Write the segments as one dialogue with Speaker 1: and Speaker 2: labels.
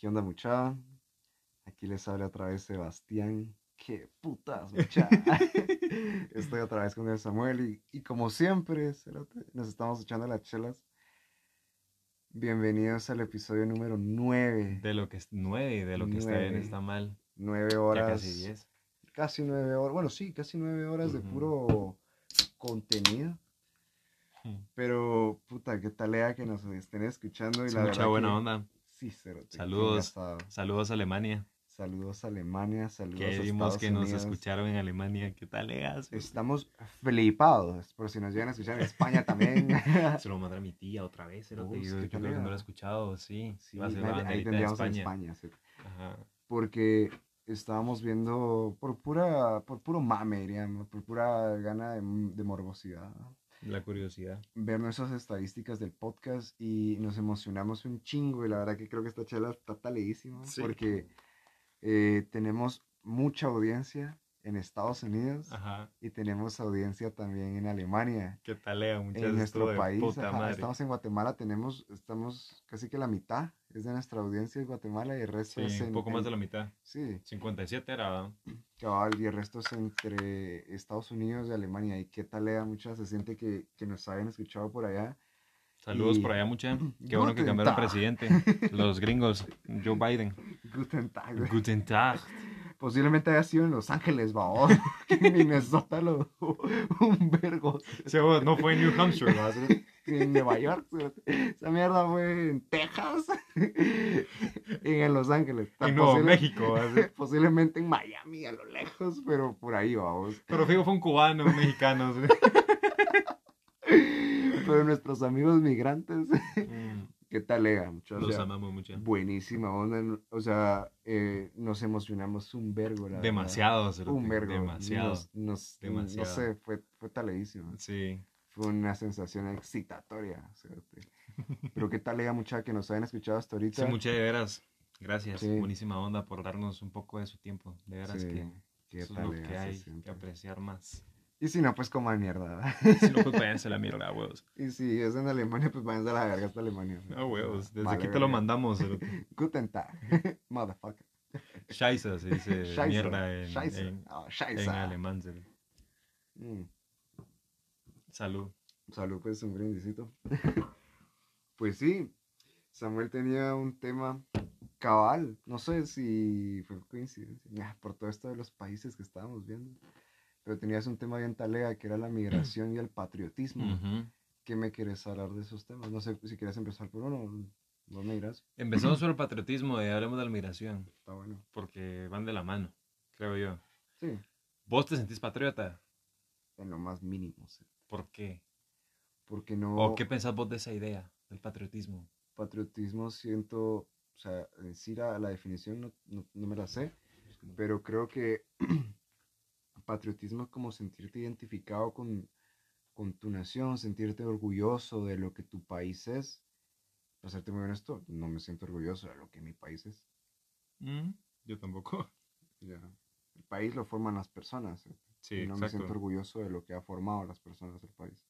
Speaker 1: ¿Qué onda, mucha? Aquí les habla otra vez Sebastián. ¡Qué putas, mucha! Estoy otra vez con el Samuel y, y como siempre, nos estamos echando las chelas. Bienvenidos al episodio número 9.
Speaker 2: De lo que es nueve, de lo que está bien está mal.
Speaker 1: 9
Speaker 2: Ya
Speaker 1: horas.
Speaker 2: casi diez.
Speaker 1: Casi 9 horas. Bueno, sí, casi 9 horas de puro contenido.
Speaker 2: Hmm.
Speaker 1: Pero, puta, qué talea que nos estén escuchando. Y
Speaker 2: Sí,
Speaker 1: la
Speaker 2: mucha buena
Speaker 1: que-
Speaker 2: onda. Saludos. Saludos a Alemania.
Speaker 1: Saludos a Alemania, saludos
Speaker 2: Que vimos que nos escucharon en Alemania. ¿Qué tal, legas?
Speaker 1: Estamos flipados, por si nos llegan a escuchar en España también.
Speaker 2: Se lo mandé a mi tía otra vez. cerote,
Speaker 1: Uy,
Speaker 2: yo, creo que no lo he escuchado, sí.
Speaker 1: Sí,
Speaker 2: Va a ser
Speaker 1: ahí- ahí tendríamos en
Speaker 2: España.
Speaker 1: España, sí.
Speaker 2: Ajá.
Speaker 1: porque estábamos viendo por pura, por puro mame, diríamos, por pura gana de, de morbosidad, ¿no?
Speaker 2: La curiosidad.
Speaker 1: ver nuestras estadísticas del podcast y nos emocionamos un chingo y la verdad que creo que esta chela está taleísima
Speaker 2: Sí.
Speaker 1: porque eh, tenemos mucha audiencia en Estados Unidos
Speaker 2: Ajá.
Speaker 1: y tenemos audiencia también en Alemania.
Speaker 2: ¿Qué tal, lea? Muchas
Speaker 1: en nuestro país,
Speaker 2: Puta madre.
Speaker 1: estamos en Guatemala, tenemos, estamos casi que la mitad es de nuestra audiencia en Guatemala y el resto
Speaker 2: Sí,
Speaker 1: es en,
Speaker 2: un poco más
Speaker 1: en-
Speaker 2: de la mitad.
Speaker 1: Sí,
Speaker 2: 57 era,
Speaker 1: cabal, y el resto es entre Estados Unidos y Alemania. ¿Y qué tal, Lea? Mucha se siente que, que nos hayan escuchado por allá.
Speaker 2: Saludos
Speaker 1: Y-
Speaker 2: por allá, mucha. Qué bueno que cambiaron presidente. Los gringos. Joe Biden.
Speaker 1: Guten Tag.
Speaker 2: Guten Tag.
Speaker 1: Posiblemente haya sido en Los Ángeles, babos. que en Minnesota lo un vergo.
Speaker 2: Vos, no fue en New Hampshire, ¿verdad?
Speaker 1: En Nueva York. Esa mierda fue en Texas. y en Los Ángeles.
Speaker 2: En Nuevo
Speaker 1: Posible-
Speaker 2: México.
Speaker 1: Posiblemente en Miami, a lo lejos, pero por ahí, vamos.
Speaker 2: Pero fijo, fue un cubano, un mexicano. ¿sí?
Speaker 1: Pero nuestros amigos migrantes,
Speaker 2: Mm,
Speaker 1: ¿qué tal, Lea? muchachos?
Speaker 2: Los amamos mucho.
Speaker 1: Buenísima onda. O sea, eh, nos emocionamos un vergo. la verdad.
Speaker 2: Demasiado, cerote,
Speaker 1: Un vergo.
Speaker 2: Demasiado.
Speaker 1: Nos, nos-
Speaker 2: Demasiado.
Speaker 1: No sé, fue, fue taledísimo.
Speaker 2: Sí.
Speaker 1: Fue una sensación excitatoria. Pero qué tal, Lea, mucha que nos hayan escuchado hasta ahorita.
Speaker 2: Sí, muchas de veras. Gracias.
Speaker 1: Sí.
Speaker 2: Buenísima onda por darnos un poco de su tiempo. De veras
Speaker 1: Sí,
Speaker 2: que
Speaker 1: qué
Speaker 2: eso es lo que hay que apreciar más.
Speaker 1: Y si no, pues coman mierda. ¿verdad?
Speaker 2: Si no, pues váyanse a la mierda, huevos.
Speaker 1: y si es en Alemania, pues váyanse a la verga hasta Alemania.
Speaker 2: No, huevos. Desde aquí te lo mandamos.
Speaker 1: Guten Tag. Motherfucker.
Speaker 2: Scheisse se dice mierda en,
Speaker 1: Scheisse.
Speaker 2: en,
Speaker 1: Ah,
Speaker 2: en
Speaker 1: Scheisse.
Speaker 2: alemán.
Speaker 1: Mm.
Speaker 2: Salud.
Speaker 1: Salud, pues un brindisito. pues sí, Samuel tenía un tema cabal. No sé si fue coincidencia, por todo esto de los países que estábamos viendo. Pero tenías un tema bien talea que era la migración y el patriotismo.
Speaker 2: Ujú.
Speaker 1: ¿Qué me quieres hablar de esos temas? No sé si quieres empezar por uno. No me dirás.
Speaker 2: Empezamos por el patriotismo y hablemos de la migración.
Speaker 1: Está bueno.
Speaker 2: Porque van de la mano, creo yo.
Speaker 1: Sí,
Speaker 2: ¿Vos te sentís patriota?
Speaker 1: en lo más mínimo. sí.
Speaker 2: ¿Por qué?
Speaker 1: Porque no.
Speaker 2: ¿O qué pensás vos de esa idea del patriotismo?
Speaker 1: patriotismo siento, o sea, en sí la, la definición no, no, no me la sé, pero creo que patriotismo es como sentirte identificado con, con tu nación, sentirte orgulloso de lo que tu país es. Para serte muy honesto, no me siento orgulloso de lo que mi país es.
Speaker 2: Mm, Yo tampoco.
Speaker 1: Ya. El país lo forman las personas. ¿eh?
Speaker 2: Sí,
Speaker 1: y no me siento orgulloso de lo que ha formado las personas del país.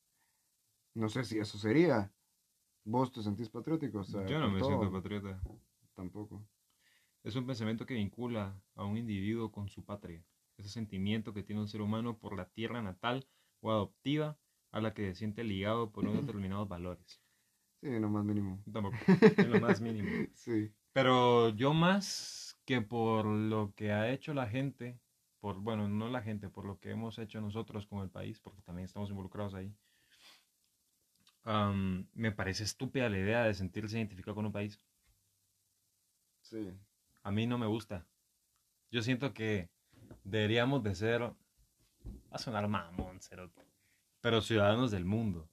Speaker 1: No sé si eso sería. ¿Vos te sentís patriótico? O sea,
Speaker 2: Yo no me
Speaker 1: todo?
Speaker 2: siento patriota.
Speaker 1: Tampoco.
Speaker 2: Es un pensamiento que vincula a un individuo con su patria. Ese sentimiento que tiene un ser humano por la tierra natal o adoptiva a la que se siente ligado por unos determinados valores.
Speaker 1: Sí, no más mínimo.
Speaker 2: Tampoco, en lo más mínimo.
Speaker 1: Sí.
Speaker 2: Pero yo más que por lo que ha hecho la gente, por, bueno, no la gente, por lo que hemos hecho nosotros con el país, porque también estamos involucrados ahí, me parece estúpida la idea de sentirse identificado con un país.
Speaker 1: Sí.
Speaker 2: A mí no me gusta. Yo siento que deberíamos de ser, va a sonar mamón, cerote, pero ciudadanos del mundo.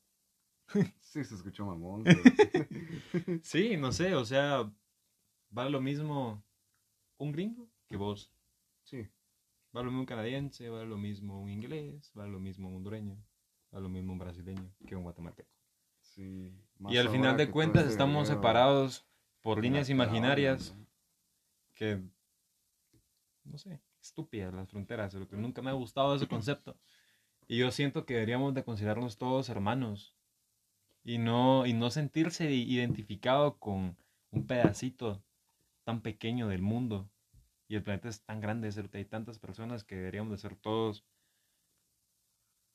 Speaker 1: Sí, se escuchó mamón. pero-
Speaker 2: Sí, no sé, o sea, vale lo mismo un gringo que vos.
Speaker 1: sí.
Speaker 2: Vale lo mismo un canadiense, vale lo mismo un inglés, vale lo mismo un hondureño, vale lo mismo un brasileño que un guatemalteco.
Speaker 1: Sí.
Speaker 2: Y al final de cuentas estamos separados por líneas imaginarias que, no sé, estúpidas las fronteras, lo que nunca me ha gustado ese concepto. Y yo siento que deberíamos de considerarnos todos hermanos y no, y no sentirse identificado con un pedacito tan pequeño del mundo y el planeta es tan grande, cerote, hay tantas personas que deberíamos de ser todos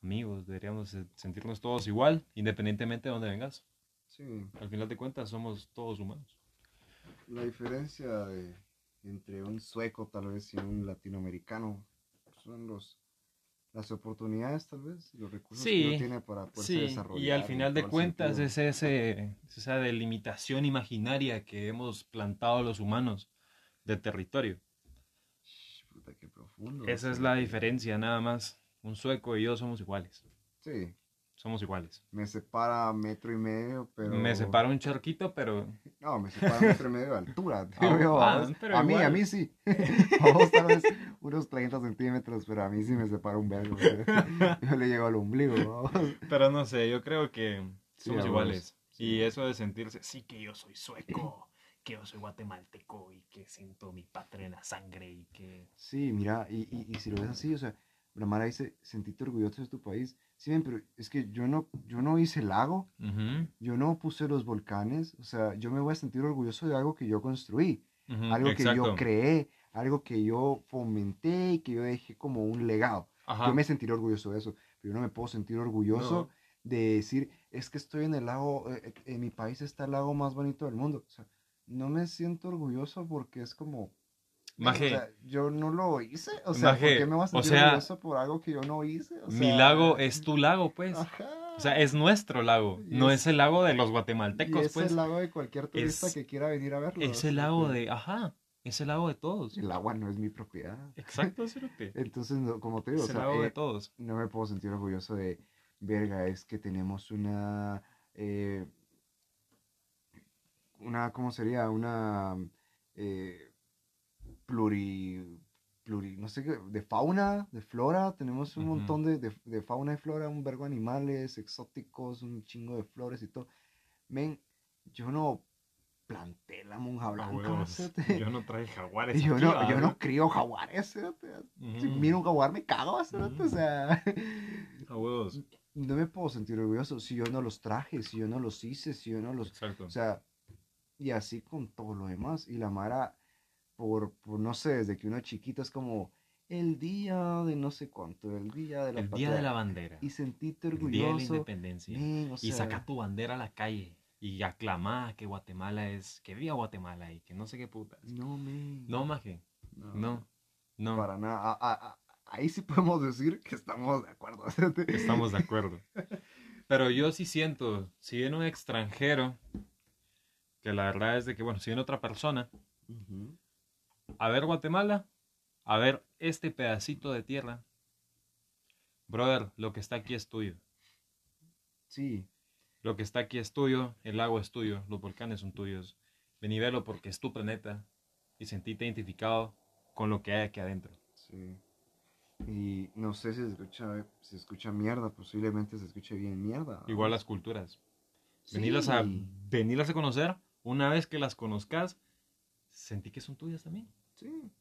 Speaker 2: amigos, deberíamos de sentirnos todos igual, independientemente de dónde vengas.
Speaker 1: Sí,
Speaker 2: Al final de cuentas somos todos humanos.
Speaker 1: la diferencia de- entre un sueco tal vez y un latinoamericano son los las oportunidades tal vez y los recursos que uno tiene para poderse
Speaker 2: Sí,
Speaker 1: desarrollar.
Speaker 2: y al final de cuentas es, ese, es esa delimitación imaginaria que hemos plantado los humanos de territorio.
Speaker 1: Puta, qué profundo.
Speaker 2: Esa es la diferencia, nada más. Un sueco y yo somos iguales.
Speaker 1: Sí,
Speaker 2: Somos iguales.
Speaker 1: me separa metro y medio, pero...
Speaker 2: Me separa un charquito, pero
Speaker 1: No, me separa metro y medio de altura. Digo yo,
Speaker 2: ah, pero
Speaker 1: a mí, a
Speaker 2: igual.
Speaker 1: mí sí. Vamos tal vez unos 30 centímetros, pero a mí sí me separa un vergo. Yo le llego al ombligo. vamos.
Speaker 2: Pero no sé, yo creo que
Speaker 1: Sí,
Speaker 2: somos
Speaker 1: a
Speaker 2: iguales.
Speaker 1: vos, sí.
Speaker 2: Y eso de sentirse, sí que yo soy sueco, que yo soy guatemalteco y que siento mi patria en la sangre y que...
Speaker 1: Sí, mira, y, y, y si lo ves así, o sea, la Mara dice, sentiste orgulloso de tu país. Sí, ven, pero es que yo no, yo no hice el lago, yo no puse los volcanes, o sea, yo me voy a sentir orgulloso de algo que yo construí, algo que yo creé, algo que yo fomenté y que yo dejé como un legado.
Speaker 2: Ajá.
Speaker 1: Yo me sentiré orgulloso de eso, pero yo no me puedo sentir orgulloso
Speaker 2: No.
Speaker 1: de decir, es que estoy en el lago, eh, eh, en mi país está el lago más bonito del mundo. O sea, no me siento orgulloso porque es como,
Speaker 2: Maje,
Speaker 1: o sea, yo no lo hice. O sea, ¿por qué me voy a
Speaker 2: o
Speaker 1: sentir
Speaker 2: sea,
Speaker 1: orgulloso por algo que yo no hice? O
Speaker 2: mi lago es tu lago, pues.
Speaker 1: Ajá.
Speaker 2: O sea, es nuestro lago,
Speaker 1: Y
Speaker 2: no
Speaker 1: es-
Speaker 2: es el lago de los
Speaker 1: Y
Speaker 2: guatemaltecos,
Speaker 1: es
Speaker 2: pues.
Speaker 1: el lago de cualquier turista
Speaker 2: es-
Speaker 1: que quiera venir a verlo.
Speaker 2: Es
Speaker 1: o
Speaker 2: el lago de, ajá, es el lago de todos.
Speaker 1: El agua no es mi propiedad.
Speaker 2: Exacto, cerote.
Speaker 1: Entonces, no, como te digo,
Speaker 2: Es
Speaker 1: o
Speaker 2: el lago de
Speaker 1: eh,
Speaker 2: todos.
Speaker 1: no me puedo sentir orgulloso de, verga, es que tenemos una, eh, una, ¿cómo sería? Una eh, pluri, pluri, no sé qué, de fauna, de flora, tenemos un montón de, de, de fauna y flora, un vergo de animales exóticos, un chingo de flores y todo. Men, yo no planté la monja
Speaker 2: A
Speaker 1: blanca, cerote.
Speaker 2: Yo no traje jaguares.
Speaker 1: yo
Speaker 2: aquí,
Speaker 1: no, yo no crío jaguares, cerote. Si miro un jaguar me cago, cerote, o
Speaker 2: Ujú.
Speaker 1: sea...
Speaker 2: A huevos.
Speaker 1: no me puedo sentir orgulloso si yo no los traje, si yo no los hice, si yo no los...
Speaker 2: Exacto.
Speaker 1: O sea, y así con todo lo demás. Y la Mara, por, por no sé, desde que uno es chiquito es como el día de no sé cuánto, el día de la
Speaker 2: el día de la bandera.
Speaker 1: Y sentirte
Speaker 2: El día de la
Speaker 1: orgulloso.
Speaker 2: independencia.
Speaker 1: o
Speaker 2: y
Speaker 1: sea,
Speaker 2: saca tu bandera a la calle. Y aclamá que Guatemala es. Que viva Guatemala y que no sé qué putas.
Speaker 1: No, men.
Speaker 2: No, maje. No. No.
Speaker 1: Para nada. A- a- a- ahí sí podemos decir que estamos de acuerdo.
Speaker 2: Estamos de acuerdo. Pero yo sí siento, si viene un extranjero, que la verdad es de que, bueno, si viene otra persona. A ver Guatemala, a ver este pedacito de tierra, brother, lo que está aquí es tuyo.
Speaker 1: Sí,
Speaker 2: Lo que está aquí es tuyo, el lago es tuyo, los volcanes son tuyos. Ven y velo porque es tu planeta y sentíte identificado con lo que hay aquí adentro.
Speaker 1: sí. Y no sé si se escucha, se escucha mierda, posiblemente se escuche bien mierda.
Speaker 2: Igual las culturas. Venirlas a,
Speaker 1: Sí.
Speaker 2: venirlas a conocer, una vez que las conozcas, sentí que son tuyas también.
Speaker 1: Sí,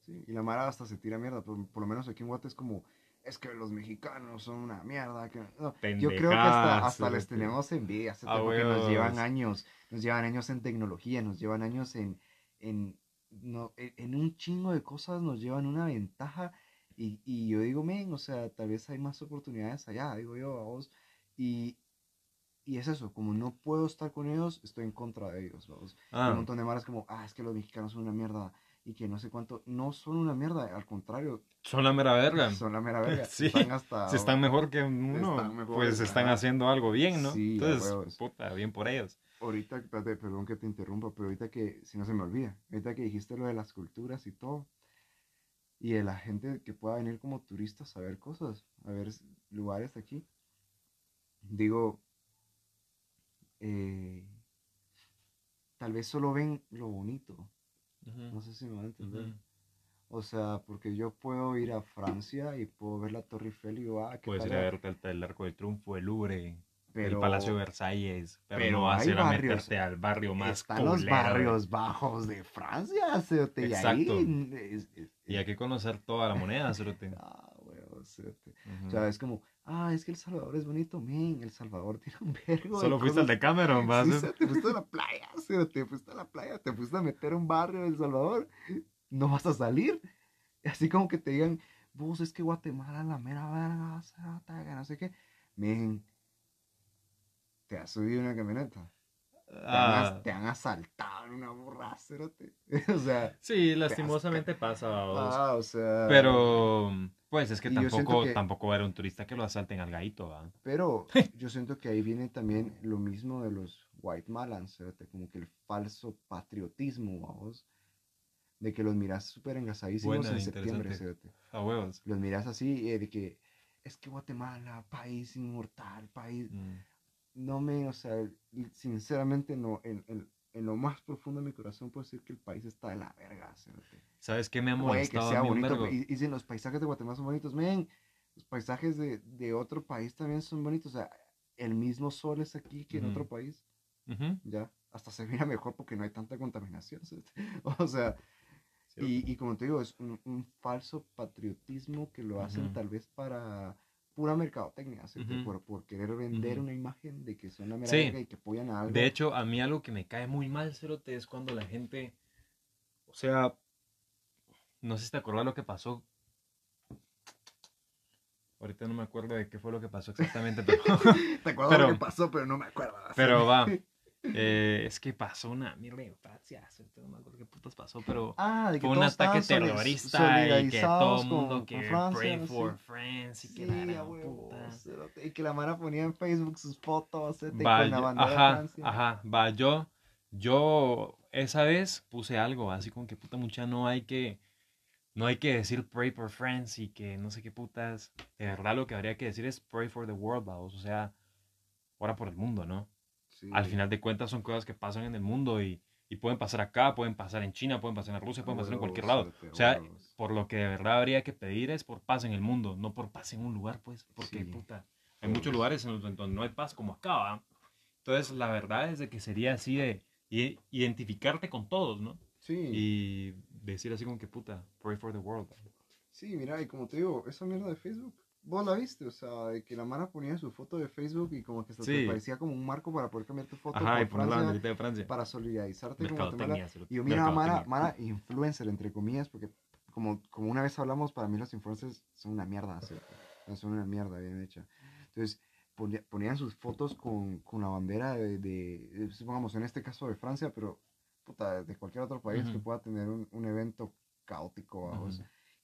Speaker 1: sí. Y la Mara hasta se tira mierda. Por, por lo menos aquí en Guate es como, es que los mexicanos son una mierda. Que... no, yo creo que hasta, hasta les
Speaker 2: cerote.
Speaker 1: tenemos envidia, cerote,
Speaker 2: A
Speaker 1: porque nos llevan años, nos llevan años en tecnología, nos llevan años en, en, no, en, en un chingo de cosas, nos llevan una ventaja. Y, y yo digo, men, o sea, tal vez hay más oportunidades allá, digo yo, a vos. Y, y es eso, como no puedo estar con ellos, estoy en contra de ellos, vamos. Hay
Speaker 2: Ah,
Speaker 1: un montón de maras como, ah, es que los mexicanos son una mierda y que no sé cuánto. No son una mierda, al contrario,
Speaker 2: son la mera verga.
Speaker 1: son la mera verga.
Speaker 2: Sí,
Speaker 1: Están hasta.
Speaker 2: Si están mejor que uno,
Speaker 1: Están mejor,
Speaker 2: pues están haciendo algo bien, ¿no?
Speaker 1: Sí,
Speaker 2: Entonces,
Speaker 1: huevos.
Speaker 2: puta, bien por ellos.
Speaker 1: Ahorita, espérate, perdón que te interrumpa, pero ahorita que, si no se me olvida, ahorita que dijiste lo de las culturas y todo, y de la gente que pueda venir como turistas a ver cosas, a ver lugares aquí, digo, eh, tal vez solo ven lo bonito, no sé si me van a entender. O sea, porque yo puedo ir a Francia y puedo ver la Torre Eiffel y digo, ah, qué
Speaker 2: Puedes ir a ver el, el Arco del Triunfo, el Louvre,
Speaker 1: pero
Speaker 2: el Palacio de Versalles, pero,
Speaker 1: pero
Speaker 2: no vas a ir a
Speaker 1: barrios,
Speaker 2: meterte al barrio más
Speaker 1: están los barrios bajos de Francia, cerote, y ahí
Speaker 2: Exacto.
Speaker 1: es- es-
Speaker 2: Y hay que conocer toda la moneda, cerote.
Speaker 1: Ah, huevo, cerote. O sea, es como, ah, es que El Salvador es bonito, men, El Salvador tiene un vergo.
Speaker 2: Solo fuiste al de Cameron, vas.
Speaker 1: Sí, te fuiste a la playa, te fuiste a la playa, te fuiste a meter a un barrio de El Salvador, no vas a salir. Así como que te digan, vos es que Guatemala la mera verga, no sé qué. Men, te has subido una camioneta. Ah. Te, han, asaltado en una burra, o sea.
Speaker 2: Sí, lastimosamente pasa. Ah, o sea. Pero, pues es que tampoco, tampoco era un turista que lo asalten al gaito, ¿va?
Speaker 1: Pero yo siento que ahí viene también lo mismo de los white malans, como que el falso patriotismo, vamos. De que los miras súper engasadísimos en septiembre, A huevos. Los miras así, eh, de que es que Guatemala, país inmortal, país. Mm no me, o sea, sinceramente no, en, en, lo más profundo de mi corazón puedo decir que el país está de la verga.
Speaker 2: ¿Sabes qué me ha molestado que sea bonito,
Speaker 1: y, dicen los paisajes de Guatemala son bonitos, men, los paisajes de, de, otro país también son bonitos, o sea, el mismo sol es aquí que en otro país, ya, hasta se mira mejor porque no hay tanta contaminación, o sea, y, y, como te digo, es un, un falso patriotismo que lo hacen tal vez para pura mercadotecnia, por, por, querer vender una imagen de que son América y que apoyan a algo.
Speaker 2: De hecho, a mí algo que me cae muy mal, Cerote, es cuando la gente, o sea, no sé si te acuerdas lo que pasó. Ahorita no me acuerdo de qué fue lo que pasó exactamente, pero...
Speaker 1: te acuerdas lo que pasó, pero no me acuerdo.
Speaker 2: Pero va, Eh, es que pasó una mierda en Francia, no me acuerdo qué putas pasó, pero
Speaker 1: ah,
Speaker 2: fue un ataque terrorista y que todo el mundo que pray for France y que la puta.
Speaker 1: Y que la mara ponía en Facebook sus fotos
Speaker 2: con la bandera ajá, de Francia. Ajá, va, yo, yo esa vez puse algo así como que puta mucha no hay que no hay que decir pray for France y que no sé qué putas. De verdad lo que habría que decir es pray for the world, vamos, o sea, ora por el mundo, ¿no? Al final de cuentas son cosas que pasan en el mundo y, y, pueden pasar acá, pueden pasar en China, pueden pasar en Rusia, pueden pasar en cualquier lado. O sea, por lo que de verdad habría que pedir es por paz en el mundo, no por paz en un lugar, pues, porque puta, hay muchos lugares en donde no hay paz como acá, ¿va? Entonces, la verdad es de que sería así de identificarte con todos, ¿no? Sí. Y decir así como que puta, pray for the world.
Speaker 1: Sí, mira, y como te digo, esa mierda de Facebook, vos la viste, o sea, de que la Mara ponía su foto de Facebook y como que se te parecía como un marco para poder cambiar tu foto
Speaker 2: Ajá, por Francia, de Francia,
Speaker 1: para solidarizarte con Guatemala. Y yo mira, Mara, Mara, influencer, entre comillas, porque como, como una vez hablamos, para mí los influencers son una mierda, son una mierda bien hecha. Entonces, ponían sus fotos con, con la bandera de, de, supongamos, en este caso de Francia, pero puta, de cualquier otro país que pueda tener un, un evento caótico.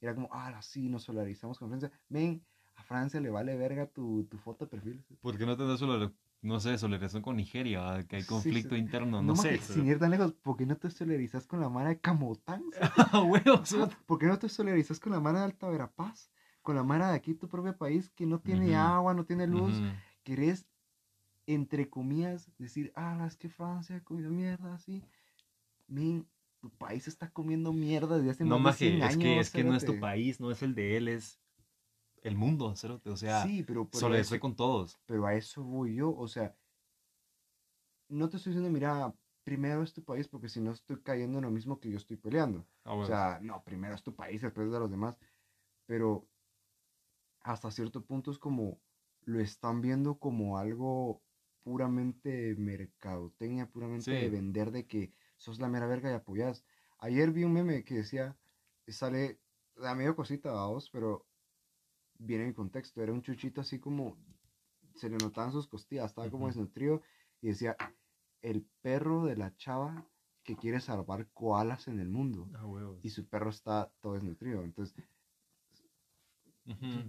Speaker 1: era como, ah, sí, nos solidarizamos con Francia. Men, a Francia le vale verga tu, tu foto de perfil.
Speaker 2: ¿Por qué no te das solo, no sé, solidarización con Nigeria? Que hay conflicto interno, no, sé.
Speaker 1: Sin ir tan lejos, ¿por qué no te solidarizas con la mara de Camotán? ¿Por qué no te solidarizas con la mara de Alta Verapaz? Con la mara de aquí, tu propio país, que no tiene agua, no tiene luz. Querés, entre comillas, decir, ah, es que Francia ha comido mierda, así. Men, tu país está comiendo mierda desde hace
Speaker 2: no, más de 100 años. Es que, es que no es tu país, no es el de él, es el mundo, o sea, sí, pero, solo estoy con todos.
Speaker 1: Pero a eso voy yo, o sea, no te estoy diciendo, mira, primero es tu país, porque si no estoy cayendo en lo mismo que yo estoy peleando. Ah, o sea, no, primero es tu país, después de los demás. Pero hasta cierto punto es como, lo están viendo como algo puramente mercadotecnia, puramente de vender de que sos la mera verga y apoyas. Ayer vi un meme que decía, sale, da medio cosita a vos, pero viene en contexto, era un chuchito así como, se le notaban sus costillas, estaba como desnutrido y decía, el perro de la chava que quiere salvar koalas en el mundo. Ah, y su perro está todo desnutrido. Entonces,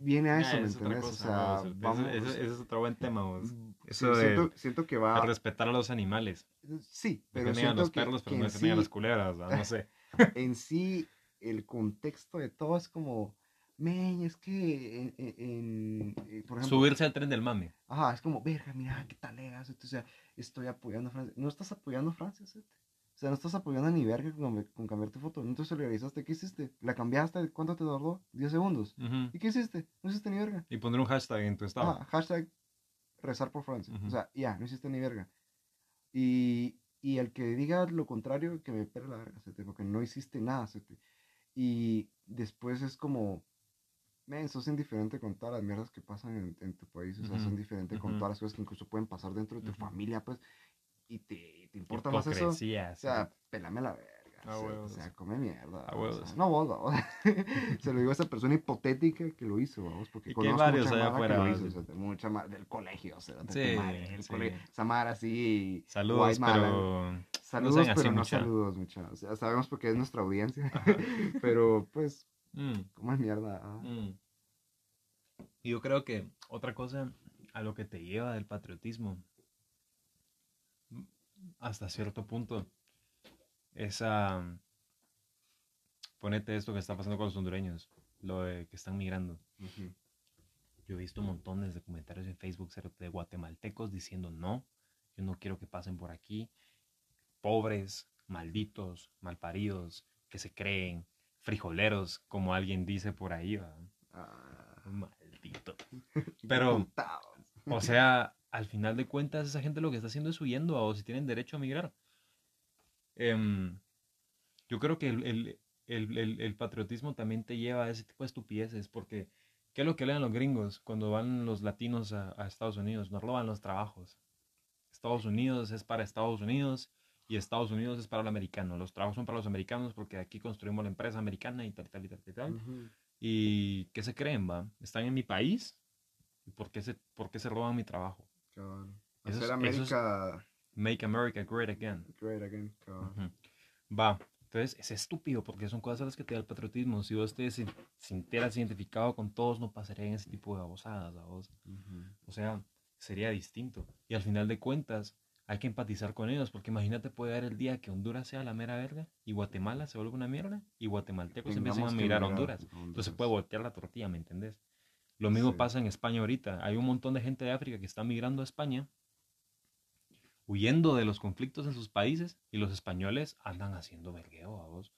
Speaker 1: viene a eso, ¿me entiendes? O sea,
Speaker 2: vamos, ese, es otro buen tema.
Speaker 1: Eso de, siento, que va
Speaker 2: a respetar a los animales.
Speaker 1: Sí, pero
Speaker 2: siento a los perros, pero no sí, a las culeras, no sé.
Speaker 1: en sí, el contexto de todo es como men, es que en, eh, por ejemplo,
Speaker 2: subirse al tren del mame.
Speaker 1: Ajá, es como, verga, mira, qué tal legas, o sea, estoy apoyando a Francia. No estás apoyando a Francia, ¿sí? O sea, no estás apoyando a ni verga con, cambiar tu foto. No te solidarizaste. ¿Qué hiciste? ¿La cambiaste? ¿Cuánto te tardó? 10 segundos. ¿Y qué hiciste? No hiciste ni verga.
Speaker 2: Y poner un hashtag en tu estado. Ajá,
Speaker 1: hashtag rezar por Francia. O sea, ya, no hiciste ni verga. Y, y el que diga lo contrario, que me pere la verga, ¿sí? porque no hiciste nada. ¿sí? Y después es como, men, sos indiferente con todas las mierdas que pasan en, en tu país, o sea, sos indiferente con todas las cosas que incluso pueden pasar dentro de tu familia, pues, y te, te importa más eso. O sea, pelame la verga. o sea, come mierda. O sea, no vos, vos. Se lo digo a esa persona hipotética que lo hizo, vamos, porque conozco varios mucha afuera, que lo hizo, o sea, mucha más del colegio, o sea, sí, madre, sí. colegio.
Speaker 2: Saludos, pero.
Speaker 1: Saludos, pero no saludos, muchachos. O sea, sabemos porque es nuestra audiencia, pero pues, mm. como es mierda.
Speaker 2: Mm. Y yo creo que otra cosa a lo que te lleva del patriotismo, hasta cierto punto, es a... ponete esto que está pasando con los hondureños, lo de que están migrando. Yo he visto montones de comentarios en Facebook de guatemaltecos diciendo no, yo no quiero que pasen por aquí. Pobres, malditos, malparidos, que se creen, frijoleros, como alguien dice por ahí. Ah. maldito. Pero, o sea, al final de cuentas, esa gente lo que está haciendo es huyendo o si tienen derecho a migrar. Em, yo creo que el, el, patriotismo también te lleva a ese tipo de estupideces, porque ¿qué es lo que leen los gringos cuando van los latinos a, Estados Unidos? Nos roban los trabajos. Estados Unidos es para Estados Unidos y Estados Unidos es para el americano. Los trabajos son para los americanos porque aquí construimos la empresa americana y tal, tal, y tal, y tal. ¿Y qué se creen, va? ¿Están en mi país? ¿Por qué se, por qué se roban mi trabajo?
Speaker 1: Hacer América...
Speaker 2: Make America Great Again.
Speaker 1: Great Again,
Speaker 2: Va, entonces es estúpido porque son cosas a las que te da el patriotismo. Si vos te sintieras identificado con todos, no pasarían ese tipo de babosadas, vos. O sea, sería distinto. Y al final de cuentas, hay que empatizar con ellos, porque imagínate puede haber el día que Honduras sea la mera verga y Guatemala se vuelva una mierda y guatemaltecos empiezan a mirar a Honduras. Entonces puede voltear la tortilla, ¿me entendés? Lo mismo pasa en España ahorita. Hay un montón de gente de África que está migrando a España, huyendo de los conflictos en sus países, y los españoles andan haciendo vergueo a vos.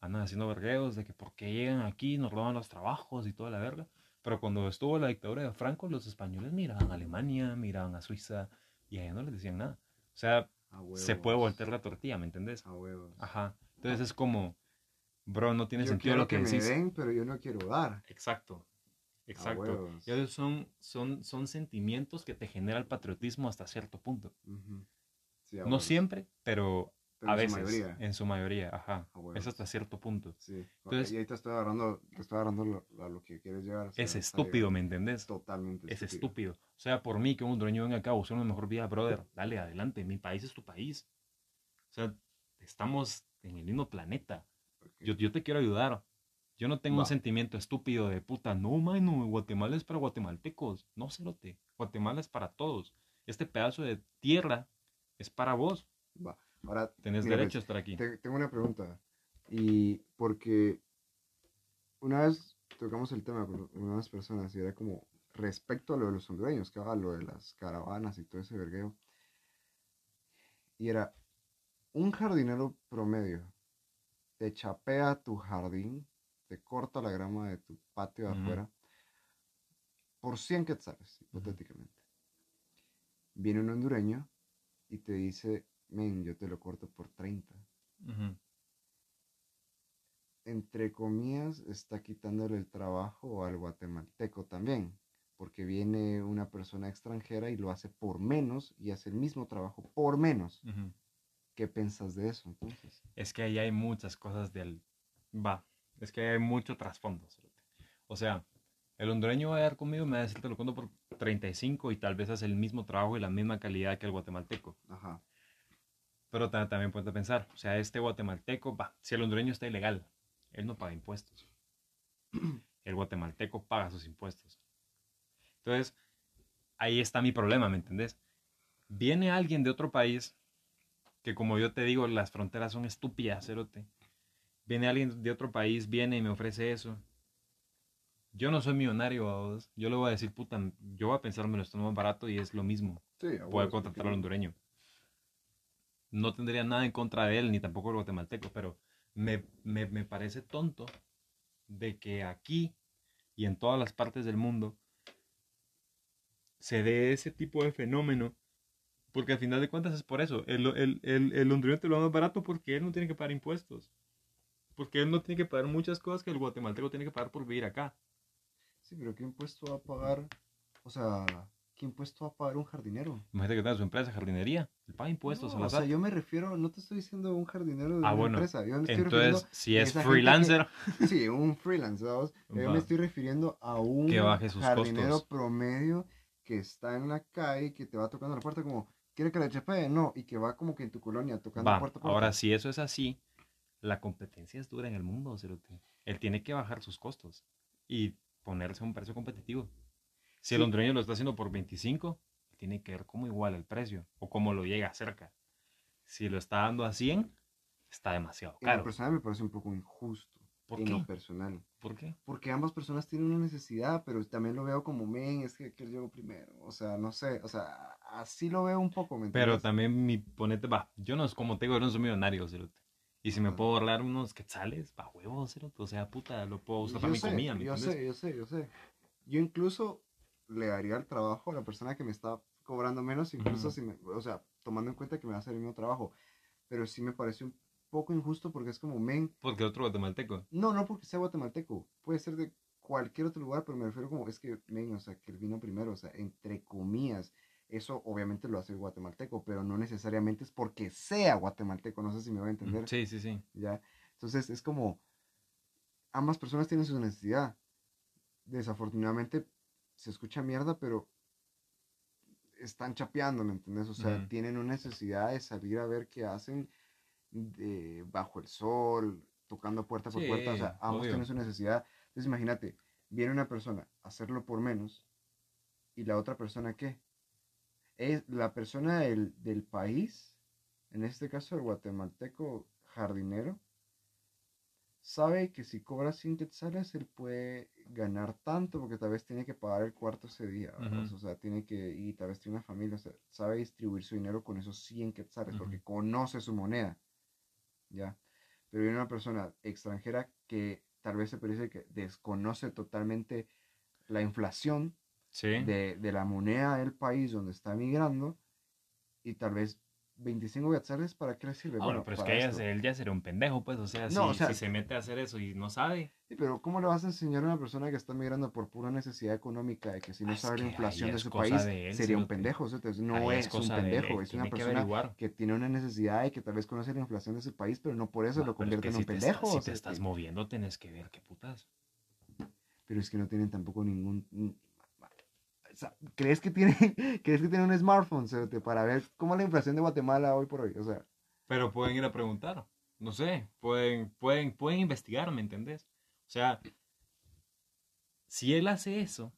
Speaker 2: Andan haciendo vergueos de que por qué llegan aquí, nos roban los trabajos y toda la verga. Pero cuando estuvo la dictadura de Franco, los españoles miraban a Alemania, miraban a Suiza, y a ellos no les decían nada. O sea, se puede voltear la tortilla, ¿me entendés?
Speaker 1: A huevos.
Speaker 2: Ajá. Entonces es como, bro, no tiene sentido
Speaker 1: lo
Speaker 2: que,
Speaker 1: que me den, pero yo no quiero dar.
Speaker 2: Exacto. Exacto. Y son, son, son sentimientos que te genera el patriotismo hasta cierto punto. no siempre, pero, a veces. En su mayoría, ajá. Es hasta cierto punto.
Speaker 1: Sí. Entonces, y ahí te estoy agarrando, te estoy agarrando lo, a lo que quieres llegar.
Speaker 2: es estúpido, ¿me entendés?
Speaker 1: Totalmente.
Speaker 2: Es estúpido. O sea, por mí que un dueño venga acá a buscar una mejor vida, brother, dale, adelante. Mi país es tu país. O sea, estamos en el mismo planeta. Yo, yo te quiero ayudar. Yo no tengo un sentimiento estúpido de puta, no, mano, Guatemala es para guatemaltecos. No, cerote. Guatemala es para todos. Este pedazo de tierra es para vos.
Speaker 1: Va. Ahora,
Speaker 2: tenés derecho a estar aquí.
Speaker 1: tengo una pregunta. Y porque una vez tocamos el tema con unas personas y era como respecto a lo de los hondureños, que lo de las caravanas y todo ese vergueo. Y era un jardinero promedio te chapea tu jardín te corta la grama de tu patio de afuera por 100 quetzales, hipotéticamente. Viene un hondureño y te dice, men, yo te lo corto por 30. Entre comillas, está quitándole el trabajo al guatemalteco también, porque viene una persona extranjera y lo hace por menos y hace el mismo trabajo por menos. ¿Qué piensas de eso entonces?
Speaker 2: Es que ahí hay muchas cosas del... Va, es que hay mucho trasfondo. O sea, el hondureño va a dar conmigo y me va a decir, te lo cuento por 35 y tal vez hace el mismo trabajo y la misma calidad que el guatemalteco. Ajá. Pero también puedes pensar, o sea, este guatemalteco, va, si el hondureño está ilegal, él no paga impuestos. El guatemalteco paga sus impuestos. Entonces, ahí está mi problema, ¿me entendés? Viene alguien de otro país, que como yo te digo, las fronteras son estúpidas, cerote viene alguien de otro país, viene y me ofrece eso. Yo no soy millonario, a vos. Yo le voy a decir, puta, yo voy a pensar, me lo estoy más barato y es lo mismo. Sí, a contratar al hondureño. No tendría nada en contra de él, ni tampoco el guatemalteco, pero me, me, me parece tonto de que aquí y en todas las partes del mundo se dé ese tipo de fenómeno, porque al final de cuentas es por eso. El, el, el, el hondureño te lo da más barato porque él no tiene que pagar impuestos porque él no tiene que pagar muchas cosas que el guatemalteco tiene que pagar por vivir acá.
Speaker 1: Sí, pero ¿qué impuesto va a pagar? O sea, ¿qué impuesto va a pagar un jardinero?
Speaker 2: Imagínate que tenga su empresa de jardinería. Él paga impuestos
Speaker 1: No,
Speaker 2: a la
Speaker 1: o sea, yo me refiero, no te estoy diciendo un jardinero de
Speaker 2: Ah,
Speaker 1: una
Speaker 2: bueno.
Speaker 1: empresa. Yo me estoy
Speaker 2: Entonces, si es
Speaker 1: que-
Speaker 2: freelancer,
Speaker 1: Sí, un freelance, ¿sabes? Yo
Speaker 2: Va.
Speaker 1: me estoy refiriendo a un
Speaker 2: Que baje sus
Speaker 1: jardinero
Speaker 2: costos.
Speaker 1: promedio que está en la calle, que te va tocando la puerta como, ¿quiere que le chapee? No, y que va como que en tu colonia tocando
Speaker 2: va.
Speaker 1: puerta puerta.
Speaker 2: Ahora, si eso es así, la competencia es dura en el mundo, cerote. Él tiene que bajar sus costos y ponerse a un precio competitivo. Si el hondureño lo está haciendo por 25, tiene que ver cómo iguala el precio o cómo lo llega cerca. Si lo está dando a 100, está demasiado
Speaker 1: En lo
Speaker 2: caro.
Speaker 1: personal me parece un poco injusto.
Speaker 2: ¿Por
Speaker 1: en
Speaker 2: qué?
Speaker 1: lo personal.
Speaker 2: ¿Por qué?
Speaker 1: Porque ambas personas tienen una necesidad, pero también lo veo como, men, es que, que él llegó primero. O sea, no sé, o sea, así lo veo un poco, ¿me
Speaker 2: Pero también mi ponete, va, yo no es como te digo, yo no soy millonario, cerote. Y si me puedo ahorrar unos quetzales, va huevos, cerote. O sea, puta, lo puedo usar para
Speaker 1: Yo
Speaker 2: mi
Speaker 1: sé,
Speaker 2: comida, ¿me
Speaker 1: yo
Speaker 2: entiendes?
Speaker 1: sé, yo sé, yo sé. Yo incluso le daría el trabajo a la persona que me está cobrando menos, incluso si me, o sea, tomando en cuenta que me va a hacer el mismo trabajo. Pero sí me parece un poco injusto porque es como, men,
Speaker 2: Porque otro guatemalteco.
Speaker 1: no, no porque sea guatemalteco, puede ser de cualquier otro lugar, pero me refiero como, es que, men, o sea, que él vino primero, o sea, entre comillas. Eso obviamente lo hace el guatemalteco, pero no necesariamente es porque sea guatemalteco, no sé si me voy a entender.
Speaker 2: Sí, sí, sí.
Speaker 1: ¿ya? Entonces es como, ambas personas tienen su necesidad. Desafortunadamente se escucha mierda, pero están chapeando, ¿me entendés? O sea, tienen una necesidad de salir a ver qué hacen de- bajo el sol, tocando puerta por
Speaker 2: Sí,
Speaker 1: puerta, o sea, ambos
Speaker 2: obvio.
Speaker 1: tienen su necesidad. Entonces imagínate, viene una persona a hacerlo por menos y la otra persona qué? Es la persona del, del país, en este caso el guatemalteco jardinero, sabe que si cobra 100 quetzales él puede ganar tanto porque tal vez tiene que pagar el cuarto ese día, o sea, tiene que, y tal vez tiene una familia, o sea, sabe distribuir su dinero con esos 100 quetzales porque
Speaker 2: Ujú.
Speaker 1: conoce su moneda, ¿ya? Pero viene una persona extranjera que tal vez se parece que desconoce totalmente la inflación
Speaker 2: Sí.
Speaker 1: de, de la moneda del país donde está migrando y tal vez 25 quetzales, ¿para qué le sirve?
Speaker 2: Ah, bueno, pero es que ella- él ya sería un pendejo, pues, o sea,
Speaker 1: No,
Speaker 2: si,
Speaker 1: o sea-
Speaker 2: si se mete a hacer eso y no sabe.
Speaker 1: Sí, pero ¿cómo le vas a enseñar a una persona que está migrando por pura necesidad económica de que si no
Speaker 2: Ah,
Speaker 1: sabe la inflación de su país
Speaker 2: de él,
Speaker 1: sería un pendejo? o sea, entonces no es, un pendejo,
Speaker 2: él
Speaker 1: es una
Speaker 2: que
Speaker 1: persona que tiene una necesidad y que tal vez conoce la inflación de su país, pero no por eso
Speaker 2: No,
Speaker 1: lo
Speaker 2: es
Speaker 1: convierte
Speaker 2: que
Speaker 1: en
Speaker 2: si
Speaker 1: un pendejo.
Speaker 2: si
Speaker 1: o
Speaker 2: te estás
Speaker 1: que-
Speaker 2: moviendo, tenés que ver qué putas.
Speaker 1: pero es que no tienen tampoco ningún... ¿Crees que tienen, ¿crees que tienen un smartphone cerote, para ver cómo es la inflación de Guatemala hoy por hoy? O sea,
Speaker 2: Pero pueden ir a preguntar. No sé, pueden, pueden, pueden investigar, ¿me entendés? O sea, si él hace eso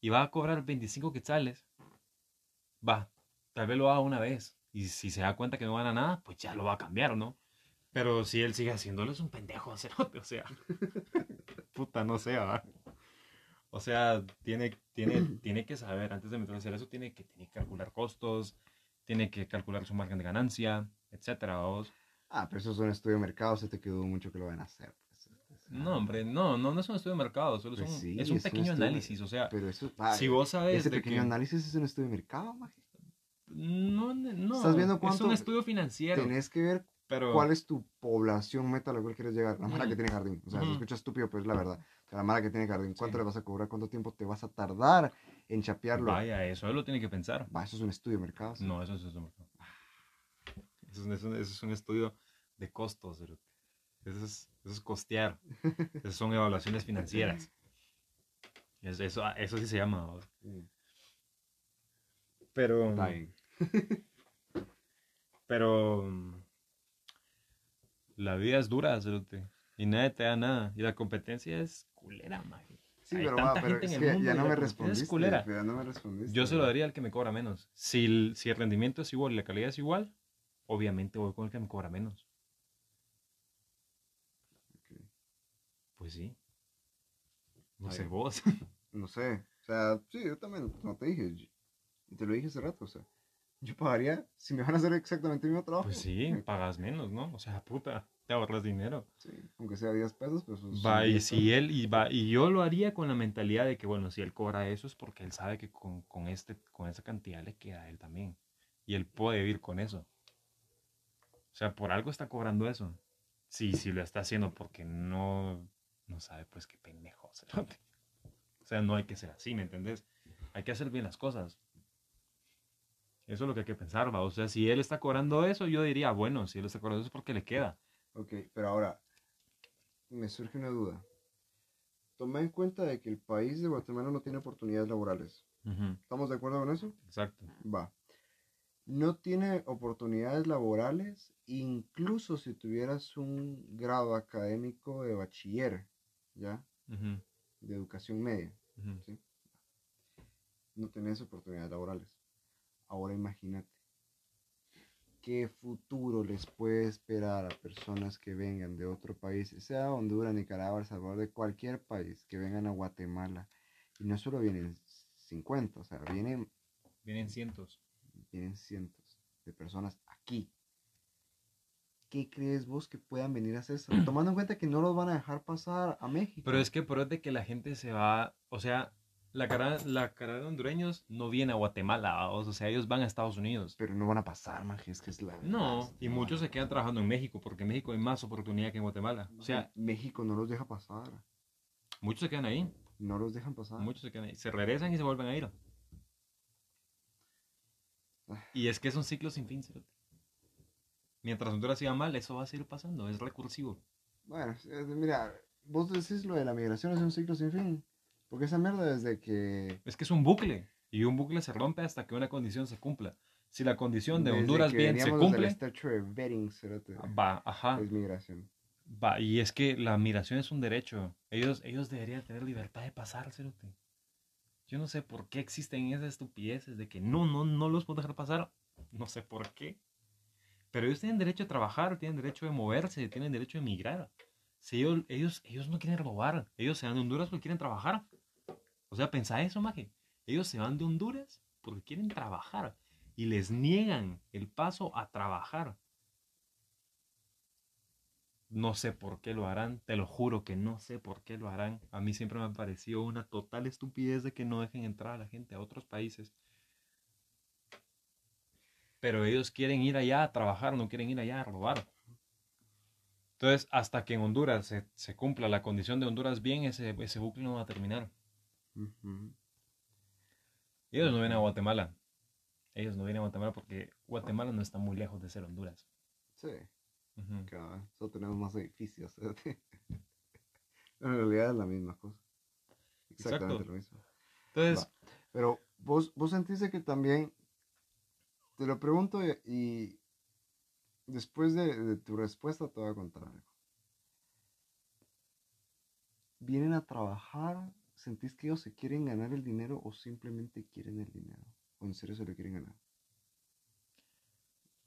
Speaker 2: y va a cobrar 25 quetzales, va, tal vez lo haga una vez. Y si se da cuenta que no gana nada, pues ya lo va a cambiar, ¿no? Pero si él sigue haciéndolo, es un pendejo, cerote, o sea. Puta, no sé, ¿verdad? O sea, tiene, tiene, tiene que saber, antes de meterse a hacer eso, tiene que, tiene que calcular costos, tiene que calcular su margen de ganancia, etcétera, ¿vos?
Speaker 1: ah, pero eso es un estudio de mercado, se te quedó mucho que lo van a hacer. pues,
Speaker 2: No, hombre, no, no, no es un estudio de mercado, solo
Speaker 1: Pues
Speaker 2: es un,
Speaker 1: sí,
Speaker 2: es un
Speaker 1: es
Speaker 2: pequeño análisis, o sea,
Speaker 1: Pero eso, ah,
Speaker 2: si vos sabes
Speaker 1: ese pequeño
Speaker 2: que...
Speaker 1: análisis es un estudio de mercado, maje.
Speaker 2: No, no,
Speaker 1: ¿Estás viendo
Speaker 2: es
Speaker 1: cuánto
Speaker 2: un estudio financiero,
Speaker 1: Tenés que ver
Speaker 2: pero...
Speaker 1: cuál es tu población meta a la cual quieres llegar. La mala
Speaker 2: Ujú.
Speaker 1: que tiene jardín. O sea, se escucha estúpido, pero es la verdad. La mala que tiene jardín. ¿Cuánto
Speaker 2: Sí.
Speaker 1: le vas a cobrar? ¿Cuánto tiempo te vas a tardar en chapearlo?
Speaker 2: Vaya, eso él lo tiene que pensar.
Speaker 1: Va, eso es un estudio de mercado. sí.
Speaker 2: No, eso, es- eso, es un- eso es, un- eso es- eso es un estudio de costos. Eso es, eso es costear. Esas son evaluaciones financieras. Es- Eso, eso sí se llama. ¿no? Pero,
Speaker 1: Está bien.
Speaker 2: pero la vida es dura, cerote, y nadie te da nada. Y la competencia es culera, maje.
Speaker 1: Sí,
Speaker 2: Hay
Speaker 1: pero
Speaker 2: tanta
Speaker 1: va, pero
Speaker 2: gente
Speaker 1: es
Speaker 2: en
Speaker 1: que
Speaker 2: el mundo
Speaker 1: ya no me
Speaker 2: competencia es
Speaker 1: respondiste.
Speaker 2: culera.
Speaker 1: Ya no me respondiste.
Speaker 2: Yo se lo daría al que me cobra menos. Si el, si el rendimiento es igual y la calidad es igual, obviamente voy con el que me cobra menos.
Speaker 1: Ok.
Speaker 2: Pues sí. No
Speaker 1: Ay.
Speaker 2: sé vos.
Speaker 1: No sé. O sea, sí, yo también, como te dije, y te lo dije hace rato, o sea, yo pagaría, si me van a hacer exactamente el mismo trabajo.
Speaker 2: Pues sí, pagas menos, ¿no? O sea, puta, te ahorras dinero.
Speaker 1: sí, aunque sea 10 pesos, pues son
Speaker 2: Va, y
Speaker 1: 10
Speaker 2: si él, y va, y yo lo haría con la mentalidad de que, bueno, si él cobra eso es porque él sabe que con, con este, con esa cantidad le queda a él también. Y él puede vivir con eso. O sea, por algo está cobrando eso. Sí, sí lo está haciendo porque no, no sabe, pues qué pendejo. cerote. O sea, no hay que ser así, ¿me entendés? Hay que hacer bien las cosas. Eso es lo que hay que pensar, va. O sea, si él está cobrando eso, yo diría, bueno, si él está cobrando eso es porque le queda.
Speaker 1: Ok, pero ahora, me surge una duda. Toma en cuenta de que el país de Guatemala no tiene oportunidades laborales. ¿Estamos de acuerdo con eso?
Speaker 2: Exacto.
Speaker 1: Va. No tiene oportunidades laborales, incluso si tuvieras un grado académico de bachiller, ¿ya? De educación media. ¿sí? No tenés oportunidades laborales. Ahora imagínate, ¿qué futuro les puede esperar a personas que vengan de otro país, sea Honduras, Nicaragua, El Salvador, de cualquier país, que vengan a Guatemala? Y no solo vienen 50, o sea, vienen...
Speaker 2: Vienen cientos.
Speaker 1: Vienen cientos de personas aquí. ¿Qué crees vos que puedan venir a hacer eso? Tomando en cuenta que no los van a dejar pasar a México.
Speaker 2: Pero es que por es de que la gente se va, o sea, la carrera, la carrera de hondureños no viene a Guatemala, o sea, ellos van a Estados Unidos.
Speaker 1: Pero no van a pasar, man, es que es la...
Speaker 2: No, y muchos se quedan trabajando en México, porque en México hay más oportunidad que en Guatemala. O sea,
Speaker 1: México no los deja pasar.
Speaker 2: Muchos se quedan ahí.
Speaker 1: No los dejan pasar.
Speaker 2: Muchos se quedan ahí. Se regresan y se vuelven a ir. Ah. Y es que es un ciclo sin fin, ¿cierto? Mientras Honduras siga mal, eso va a seguir pasando, es recursivo.
Speaker 1: Bueno, mira, vos decís lo de la migración es un ciclo sin fin. Porque esa mierda desde que...
Speaker 2: Es que es un bucle. Y un bucle se rompe hasta que una condición se cumpla. Si la condición de Honduras bien se cumple... va, ajá.
Speaker 1: Es migración.
Speaker 2: Va, y es que la migración es un derecho. Ellos, ellos deberían tener libertad de pasar, cerote. Yo no sé por qué existen esas estupideces de que no, no, no los puedo dejar pasar. No sé por qué. Pero ellos tienen derecho a trabajar, tienen derecho de moverse, tienen derecho a emigrar. Si ellos, ellos, ellos no quieren robar, ellos se van de Honduras porque quieren trabajar. O sea, pensá eso, maje. Ellos se van de Honduras porque quieren trabajar y les niegan el paso a trabajar. No sé por qué lo harán, te lo juro que no sé por qué lo harán. A mí siempre me ha parecido una total estupidez de que no dejen entrar a la gente a otros países. Pero ellos quieren ir allá a trabajar, no quieren ir allá a robar. Entonces, hasta que en Honduras se, cumpla la condición de Honduras bien, ese, ese bucle no va a terminar. Ellos no vienen a Guatemala. Ellos no vienen a Guatemala porque Guatemala no está muy lejos de ser Honduras.
Speaker 1: Sí. Solo tenemos más edificios. en realidad es la misma cosa. Exactamente lo mismo. Entonces. Pero vos, vos sentiste que también. Te lo pregunto y, después de, de tu respuesta te voy a contar algo. Vienen a trabajar ¿Sentís que ellos se quieren ganar el dinero o simplemente quieren el dinero? ¿O en serio se lo quieren ganar?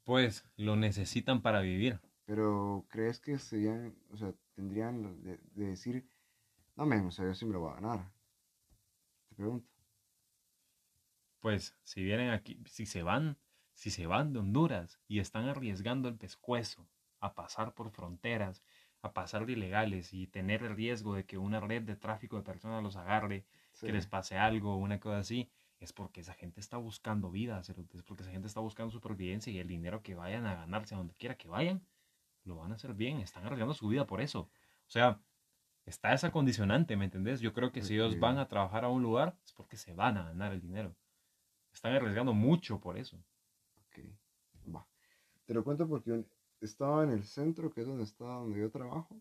Speaker 2: Pues lo necesitan para vivir.
Speaker 1: Pero ¿crees que serían, o sea, tendrían de, decir, no me, o sea, yo sí me lo voy a ganar? Te pregunto.
Speaker 2: Pues si vienen aquí, si se van, si se van de Honduras y están arriesgando el pescuezo a pasar por fronteras a pasar de ilegales y tener el riesgo de que una red de tráfico de personas los agarre, que les pase algo, una cosa así, es porque esa gente está buscando vida, es porque esa gente está buscando supervivencia y el dinero que vayan a ganarse a donde quiera que vayan, lo van a hacer bien, están arriesgando su vida por eso. O sea, está esa condicionante, ¿me entendés? Yo creo que si ellos van a trabajar a un lugar es porque se van a ganar el dinero. Están arriesgando mucho por eso.
Speaker 1: Ok, va. Te lo cuento porque estaba en el centro, que es donde estaba donde yo trabajo.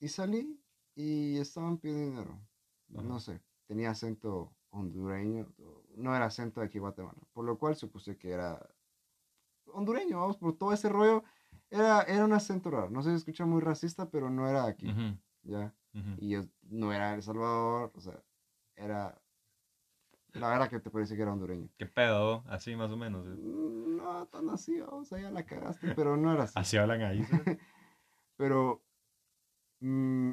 Speaker 1: Y salí y estaban pidiendo dinero. No sé, tenía acento hondureño, no era acento de aquí Guatemala, por lo cual supuse que era hondureño, vamos, por todo ese rollo, era, era un acento raro, no sé si escucha muy racista, pero no era aquí, ¿ya? Y yo no era El Salvador, o sea, era la verdad que te parece que era hondureño.
Speaker 2: ¿Qué pedo? Así más o menos. ¿eh?
Speaker 1: Mm, no, tan así, o sea, ya la cagaste, pero no era así.
Speaker 2: Así hablan ahí.
Speaker 1: pero mm,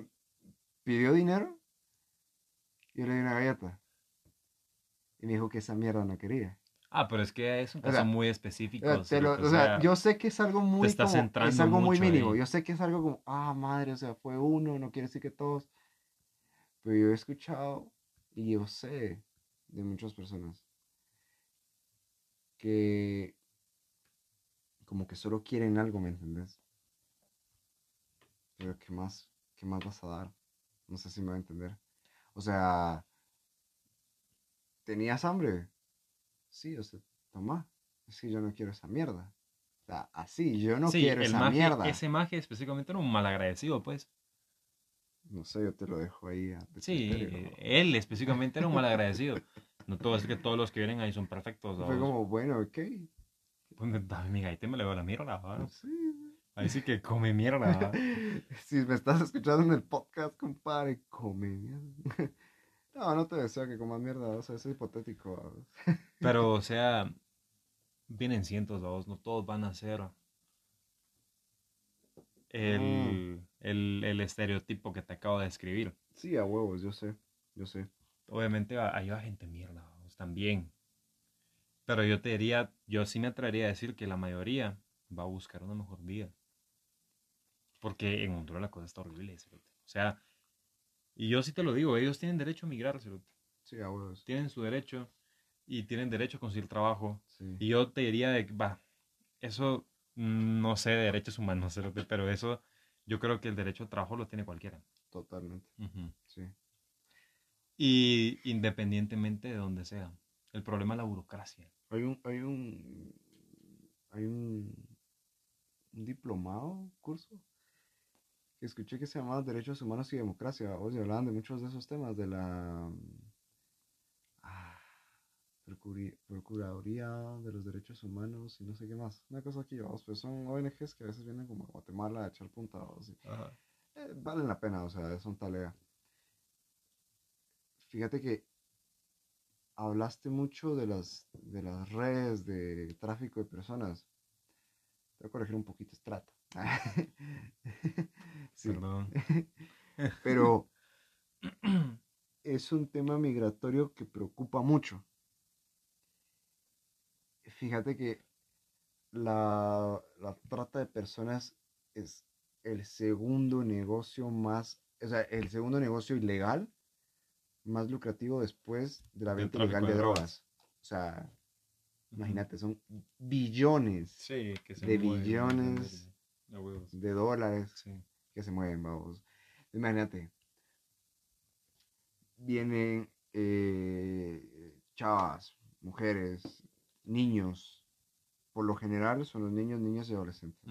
Speaker 1: pidió dinero y yo le di una galleta. Y me dijo que esa mierda no quería.
Speaker 2: Ah, pero es que es un caso muy específico.
Speaker 1: o sea, yo sé que es algo muy, como, es algo muy mínimo. Yo sé que es algo como, ah, madre, o sea, fue uno, no quiere decir que todos. Pero yo he escuchado y yo sé de muchas personas que como que solo quieren algo, ¿me entendés? Pero ¿qué más, qué más vas a dar? No sé si me va a entender. O sea, ¿tenías hambre? Sí, o sea, toma. Es que yo no quiero esa mierda. O sea, así, yo no quiero esa mierda.
Speaker 2: Ese maje específicamente era un malagradecido, pues.
Speaker 1: No sé, yo te lo dejo ahí.
Speaker 2: sí, él específicamente era un malagradecido. No todo es que todos los que vienen ahí son perfectos.
Speaker 1: Fue como, bueno, ok.
Speaker 2: Pues mi gaita me le doy la mierda. ¿no? Sí. Ahí sí que come mierda.
Speaker 1: si me estás escuchando en el podcast, compadre, come mierda. no, no te deseo que comas mierda, o sea, es hipotético.
Speaker 2: Pero, o sea, vienen cientos, dos, no todos van a ser el, mm. El, el, estereotipo que te acabo de describir.
Speaker 1: Sí, a huevos, yo sé, yo sé.
Speaker 2: Obviamente va gente mierda, también. Pero yo te diría, yo sí me atrevería a decir que la mayoría va a buscar una mejor vida. Porque en Honduras la cosa está horrible, O sea, y yo sí te lo digo, ellos tienen derecho a migrar,
Speaker 1: Sí, a huevos.
Speaker 2: Tienen su derecho y tienen derecho a conseguir trabajo. Y yo te diría de va, eso no sé de derechos humanos, pero eso yo creo que el derecho al trabajo lo tiene cualquiera.
Speaker 1: Totalmente. Sí.
Speaker 2: Y independientemente de donde sea. El problema es la burocracia.
Speaker 1: Hay un, hay un, hay un, un diplomado, curso, que escuché que se llamaba Derechos Humanos y Democracia, sea, hablaban de muchos de esos temas, de la Procuraduría de los Derechos Humanos y no sé qué más. Una cosa aquí, vamos, pues son ONGs que a veces vienen como a Guatemala a echar puntados. Eh, valen la pena, o sea, son talea. Fíjate que hablaste mucho de las, de las redes de tráfico de personas. Te voy a corregir un poquito, es trata. Perdón. Pero es un tema migratorio que preocupa mucho. Fíjate que la, la trata de personas es el segundo negocio más, o sea, el segundo negocio ilegal más lucrativo después de la venta ilegal de, drogas. O sea, imagínate, son billones de billones de dólares que se mueven, vamos. Imagínate, vienen eh, chavas, mujeres, niños, por lo general son los niños, niños y adolescentes.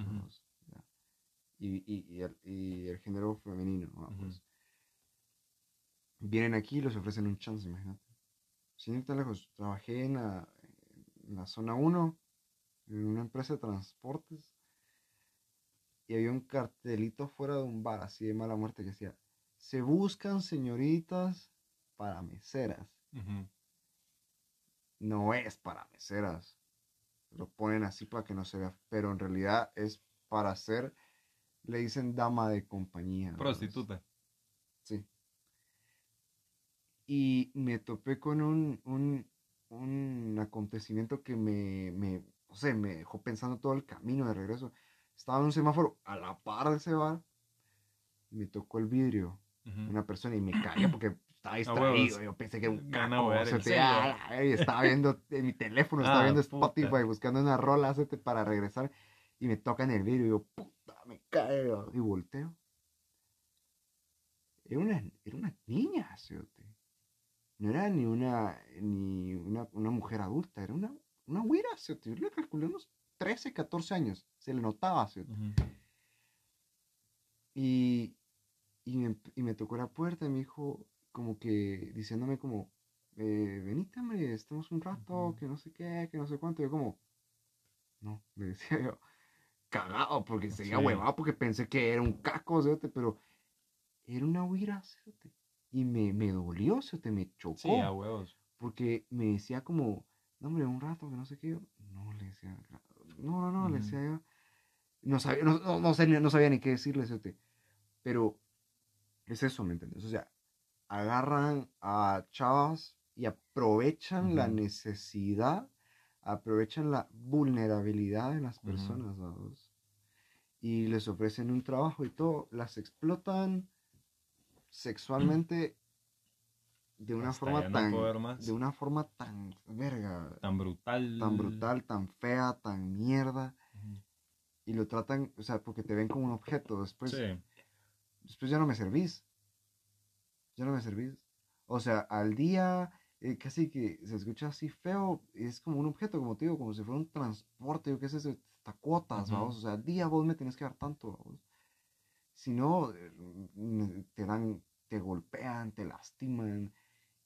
Speaker 1: y, y, el, género femenino. Vamos vienen aquí y les ofrecen un chance, imagínate. Sin ir tan lejos, trabajé en la, en la zona 1, en una empresa de transportes, y había un cartelito fuera de un bar, así de mala muerte, que decía, se buscan señoritas para meseras. No es para meseras. Lo ponen así para que no se vea, pero en realidad es para ser, le dicen dama de compañía.
Speaker 2: Prostituta.
Speaker 1: Sí y me topé con un, un, un acontecimiento que me, me, no sé, me dejó pensando todo el camino de regreso. Estaba en un semáforo a la par de ese bar, y me tocó el vidrio una persona y me caía porque estaba distraído. yo pensé que un caco, estaba viendo en mi teléfono, estaba ah, viendo Spotify buscando una rola para regresar y me toca en el vidrio y yo, puta, me caigo y volteo. Era una, era una niña, no era ni una, ni una, mujer adulta, era una, una güira, yo le calculé unos 13, 14 años, se le notaba, y, y, me, y, me, tocó la puerta y me dijo, como que, diciéndome como, eh, venítame, estamos un rato, que no sé qué, que no sé cuánto, yo como, no, le decía yo, cagado, porque sería huevado, porque pensé que era un caco, pero era una huira, y me, me dolió, te me chocó.
Speaker 2: Sí, a huevos.
Speaker 1: Porque me decía como, no, hombre, un rato, que no sé qué. No, le decía, no, no, no, le decía yo. No sabía, no, no, no, sabía, no sabía ni qué decirle, te pero es eso, ¿me entiendes? O sea, agarran a chavas y aprovechan la necesidad, aprovechan la vulnerabilidad de las personas, Y les ofrecen un trabajo y todo, las explotan sexualmente de una forma tan de una forma tan verga.
Speaker 2: Tan brutal.
Speaker 1: Tan brutal tan fea tan mierda. Y lo tratan o sea porque te ven como un objeto después después ya no me servís ya no me servís. O sea, al día, eh, casi que se escucha así feo, es como un objeto, como te digo, como si fuera un transporte, yo qué sé, hasta cuotas, vamos. O sea, al día vos me tenés que dar tanto, Si no, eh, te dan, te golpean, te lastiman.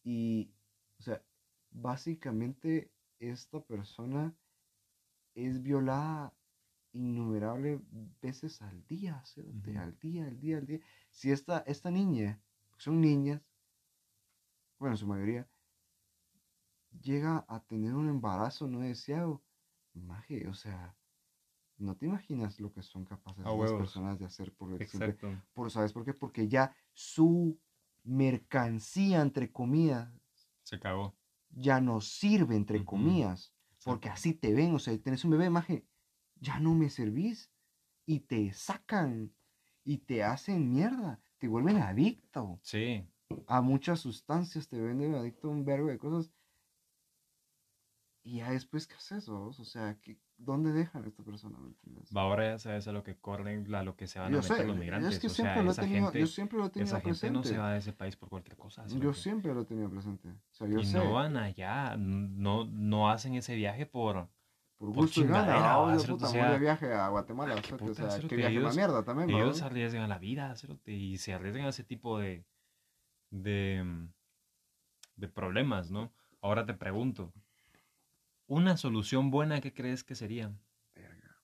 Speaker 1: Y, o sea, básicamente esta persona es violada innumerables veces al día, al día, al día, al día. Si esta, esta niña, son niñas, bueno, su mayoría, llega a tener un embarazo no deseado, maje, o sea, no te imaginas lo que son capaces las personas de hacer por el Exacto. por, ¿Sabes por qué? Porque ya su mercancía, entre comillas,
Speaker 2: se acabó.
Speaker 1: Ya no sirve, entre comillas, porque así te ven, o sea, tenés un bebé, maje, ya no me servís. Y te sacan y te hacen mierda, te vuelven adicto. Sí. A muchas sustancias te venden adicto a un verbo de cosas. Y ya después, ¿qué haces vos? O sea, ¿dónde dejan a esta persona?
Speaker 2: Va, ahora ya sabes a lo que corren, a lo que se van a meter los migrantes. Es que siempre lo he tenido, yo siempre lo he tenido esa presente. gente no se va de ese país por cualquier cosa.
Speaker 1: Yo siempre lo he tenido presente. O sea, yo
Speaker 2: y
Speaker 1: sé.
Speaker 2: no van allá, no, no hacen ese viaje por por gusto y gana,
Speaker 1: obvio, puta, o sea, de viaje a Guatemala, o sea, que viaje ellos,
Speaker 2: una mierda también, Ellos se arriesgan la vida, y se arriesgan a ese tipo de, de, de problemas, ¿no? Ahora te pregunto, ¿una solución buena qué crees que sería? Verga.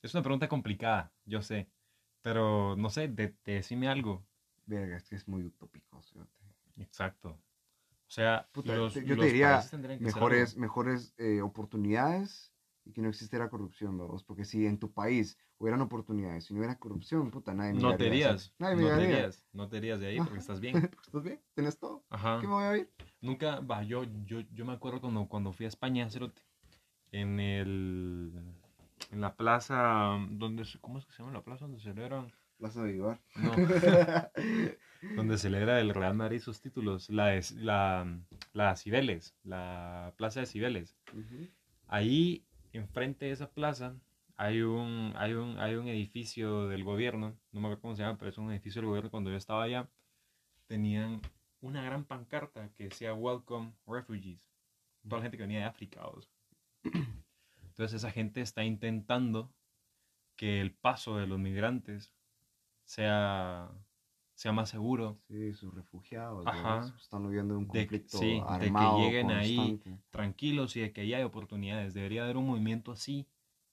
Speaker 2: Es una pregunta complicada, yo sé, pero no sé, de, decime algo.
Speaker 1: Verga, es que es muy utópico,
Speaker 2: Exacto. O sea, yo
Speaker 1: te diría mejores, mejores eh, oportunidades y que no existiera corrupción, vamos. Porque si en tu país hubieran oportunidades, si no hubiera corrupción, puta, nadie me
Speaker 2: No te irías. Nadie me no te irías. No te irías de ahí porque estás bien.
Speaker 1: porque estás bien, tienes todo. Ajá. ¿Qué me voy a ir?
Speaker 2: Nunca, va, yo, yo, yo me acuerdo cuando, cuando fui a España, Cerote, en el, en la plaza, donde, ¿cómo es que se llama la plaza donde se celebran?
Speaker 1: Plaza de Vivar.
Speaker 2: No. donde celebra el Real Madrid sus títulos. La, la, la Cibeles, la plaza de Cibeles. Ahí, enfrente de esa plaza, hay un, hay, un, hay un edificio del gobierno, no me acuerdo cómo se llama, pero es un edificio del gobierno. Cuando yo estaba allá, tenían una gran pancarta que decía Welcome Refugees. Toda la gente que venía de África. Entonces esa gente está intentando que el paso de los migrantes sea, sea más seguro.
Speaker 1: Sí, sus refugiados están viviendo un conflicto
Speaker 2: de, sí, de que lleguen ahí tranquilos y de que haya hay oportunidades. Debería haber un movimiento así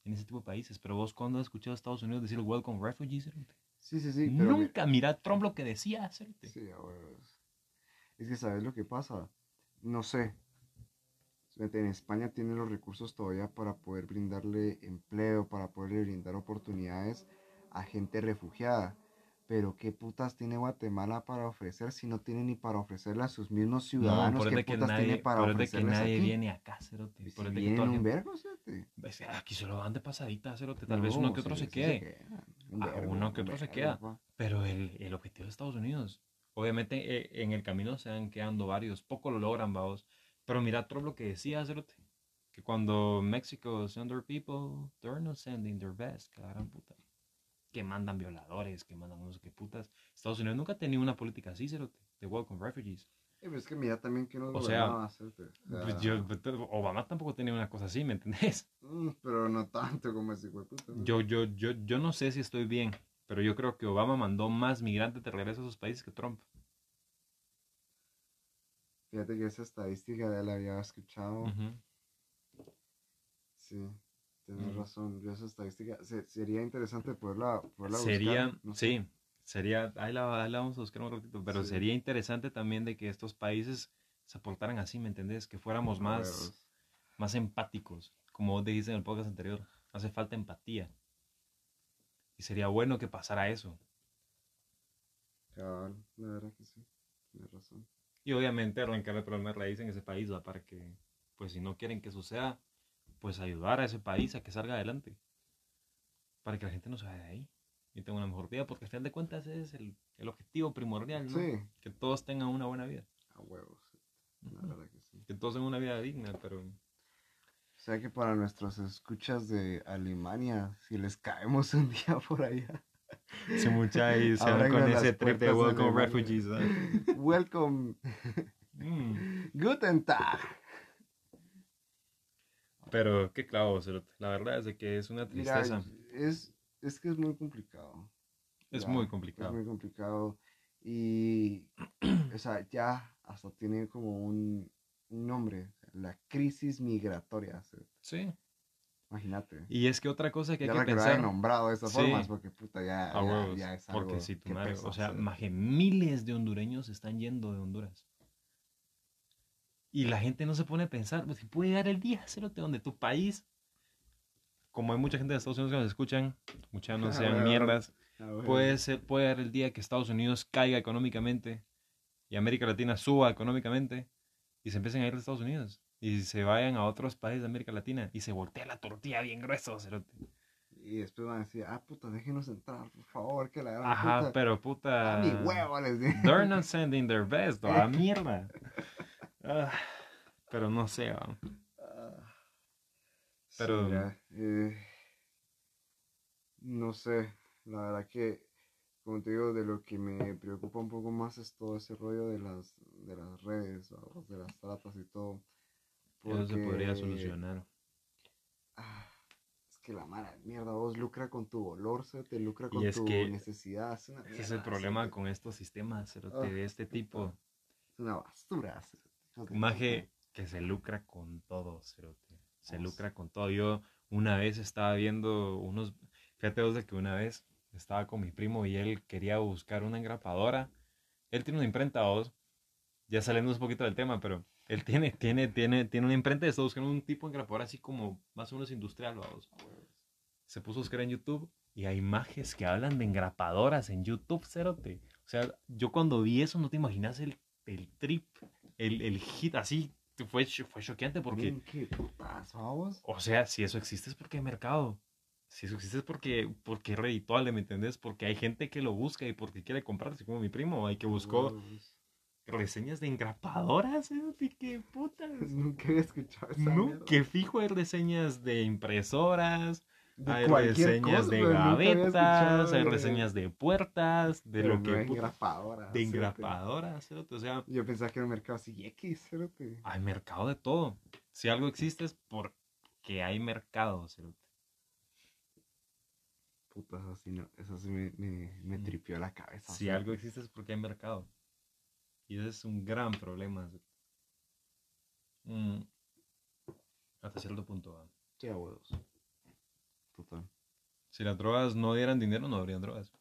Speaker 2: en ese tipo de países. Pero vos, cuando has escuchado a Estados Unidos decir Welcome Refugees?
Speaker 1: Sí, sí, sí.
Speaker 2: Nunca, mira Trump lo que decía. Sí,
Speaker 1: es que sabes lo que pasa. No sé. En España tienen los recursos todavía para poder brindarle empleo, para poderle brindar oportunidades a gente refugiada. Pero qué putas tiene Guatemala para ofrecer si no tiene ni para ofrecerle a sus mismos ciudadanos. No, ¿Qué putas
Speaker 2: nadie, tiene para ofrecerles que nadie viene acá, cerote.
Speaker 1: Por el viene un vergo,
Speaker 2: Aquí se lo dan de pasadita, cerote. Tal vez uno que otro se, quede. uno que otro se queda. Pero el, el, objetivo de Estados Unidos. Obviamente eh, en el camino se van quedando varios. Poco lo logran, vamos. Pero mira todo lo que decía, cerote. Que cuando México send their people, they're not sending their best. Que gran puta que mandan violadores, que mandan no sé qué putas. Estados Unidos nunca ha tenido una política así, cerote, de welcome refugees.
Speaker 1: pero es que mira también que no
Speaker 2: o sea, pues yo, pues, Obama tampoco tenía una cosa así, ¿me entendés?
Speaker 1: Mm, pero no tanto como ese güey puta.
Speaker 2: Yo, yo, yo, yo no sé si estoy bien, pero yo creo que Obama mandó más migrantes de regreso a esos países que Trump.
Speaker 1: Fíjate que esa estadística ya la había escuchado. Sí. Tienes razón, yo esa estadística sería interesante poderla, poderla
Speaker 2: sería, buscar. sí, sería, ahí la, vamos a buscar un ratito, pero sería interesante también de que estos países se aportaran así, ¿me entendés? Que fuéramos más, más empáticos, como vos dijiste en el podcast anterior, hace falta empatía. Y sería bueno que pasara eso.
Speaker 1: Claro, la verdad que sí, tienes razón.
Speaker 2: Y obviamente arrancar el problema de raíz en ese país, para que, pues si no quieren que suceda, pues ayudar a ese país a que salga adelante. Para que la gente no se vaya de ahí y tenga una mejor vida, porque al final de cuentas ese es el, el objetivo primordial, ¿no? Sí. Que todos tengan una buena vida.
Speaker 1: A huevos. La verdad que sí.
Speaker 2: Que todos tengan una vida digna, pero...
Speaker 1: O sea que para nuestros escuchas de Alemania, si les caemos un día por allá.
Speaker 2: Se mucha y se van con ese trip de Welcome Refugees.
Speaker 1: Welcome. Mm. Guten Tag.
Speaker 2: Pero qué clavo, la verdad es de que es una tristeza.
Speaker 1: es, es que es muy complicado.
Speaker 2: Es muy complicado.
Speaker 1: Es muy complicado. Y, o sea, ya hasta tiene como un, un nombre, la crisis migratoria. Sí. Imagínate.
Speaker 2: Y es que otra cosa que hay
Speaker 1: que
Speaker 2: pensar.
Speaker 1: Ya nombrado de esta forma, porque puta, ya, ya, es algo
Speaker 2: Porque si tu madre, o sea, miles de hondureños están yendo de Honduras. Y la gente no se pone a pensar, pues si puede llegar el día, cerote, donde tu país, como hay mucha gente de Estados Unidos que nos escuchan, muchas no sean mierdas, puede, ser, puede llegar el día que Estados Unidos caiga económicamente y América Latina suba económicamente y se empiecen a ir de Estados Unidos y se vayan a otros países de América Latina y se voltea la tortilla bien grueso, cerote.
Speaker 1: Y después van a decir, ah, puta, déjenos entrar, por favor, que la
Speaker 2: gran Ajá, pero puta.
Speaker 1: A mi huevo les digo.
Speaker 2: They're not sending their best, a mierda. Ah, pero no sé, ah,
Speaker 1: Pero. Eh, no sé, la verdad que, como te digo, de lo que me preocupa un poco más es todo ese rollo de las, de las redes, de las tratas y todo.
Speaker 2: Porque, Eso se podría solucionar.
Speaker 1: Ah, es que la mala mierda, vos lucra con tu dolor, se te lucra con tu necesidad. Es
Speaker 2: ese es el problema con estos sistemas de este tipo.
Speaker 1: Es una basura.
Speaker 2: Un maje que se lucra con todo, cerote. Se lucra con todo. Yo una vez estaba viendo unos. Fíjate vos de que una vez estaba con mi primo y él quería buscar una engrapadora. Él tiene una imprenta, vos. Ya saliendo un poquito del tema, pero él tiene, tiene, tiene, tiene una imprenta y está buscando un tipo de engrapadora así como más o menos industrial, vos. Se puso a buscar en YouTube y hay imágenes que hablan de engrapadoras en YouTube, cerote. O sea, yo cuando vi eso no te imaginas el, el trip el, el hit así fue, fue choqueante porque...
Speaker 1: ¿Qué putas,
Speaker 2: O sea, si eso existe es porque hay mercado. Si eso existe es porque, porque es redituable, ¿me entendés? Porque hay gente que lo busca y porque quiere comprar, así como mi primo, hay que buscó reseñas de engrapadoras, ¿eh? ¿Qué putas?
Speaker 1: Nunca he escuchado esa
Speaker 2: que fijo hay reseñas de impresoras, hay reseñas de gavetas, hay reseñas de puertas, de lo que.
Speaker 1: De engrapadoras.
Speaker 2: De o sea.
Speaker 1: Yo pensaba que era un mercado así X,
Speaker 2: Hay mercado de todo. Si algo existe es porque hay mercado.
Speaker 1: Puta, eso sí, no, eso sí me, me, me mm. tripió la cabeza.
Speaker 2: Si algo existe es porque hay mercado. Y ese es un gran problema. Mm. Hasta cierto punto.
Speaker 1: Sí, abuelos.
Speaker 2: Si las drogas no dieran dinero, no habrían drogas.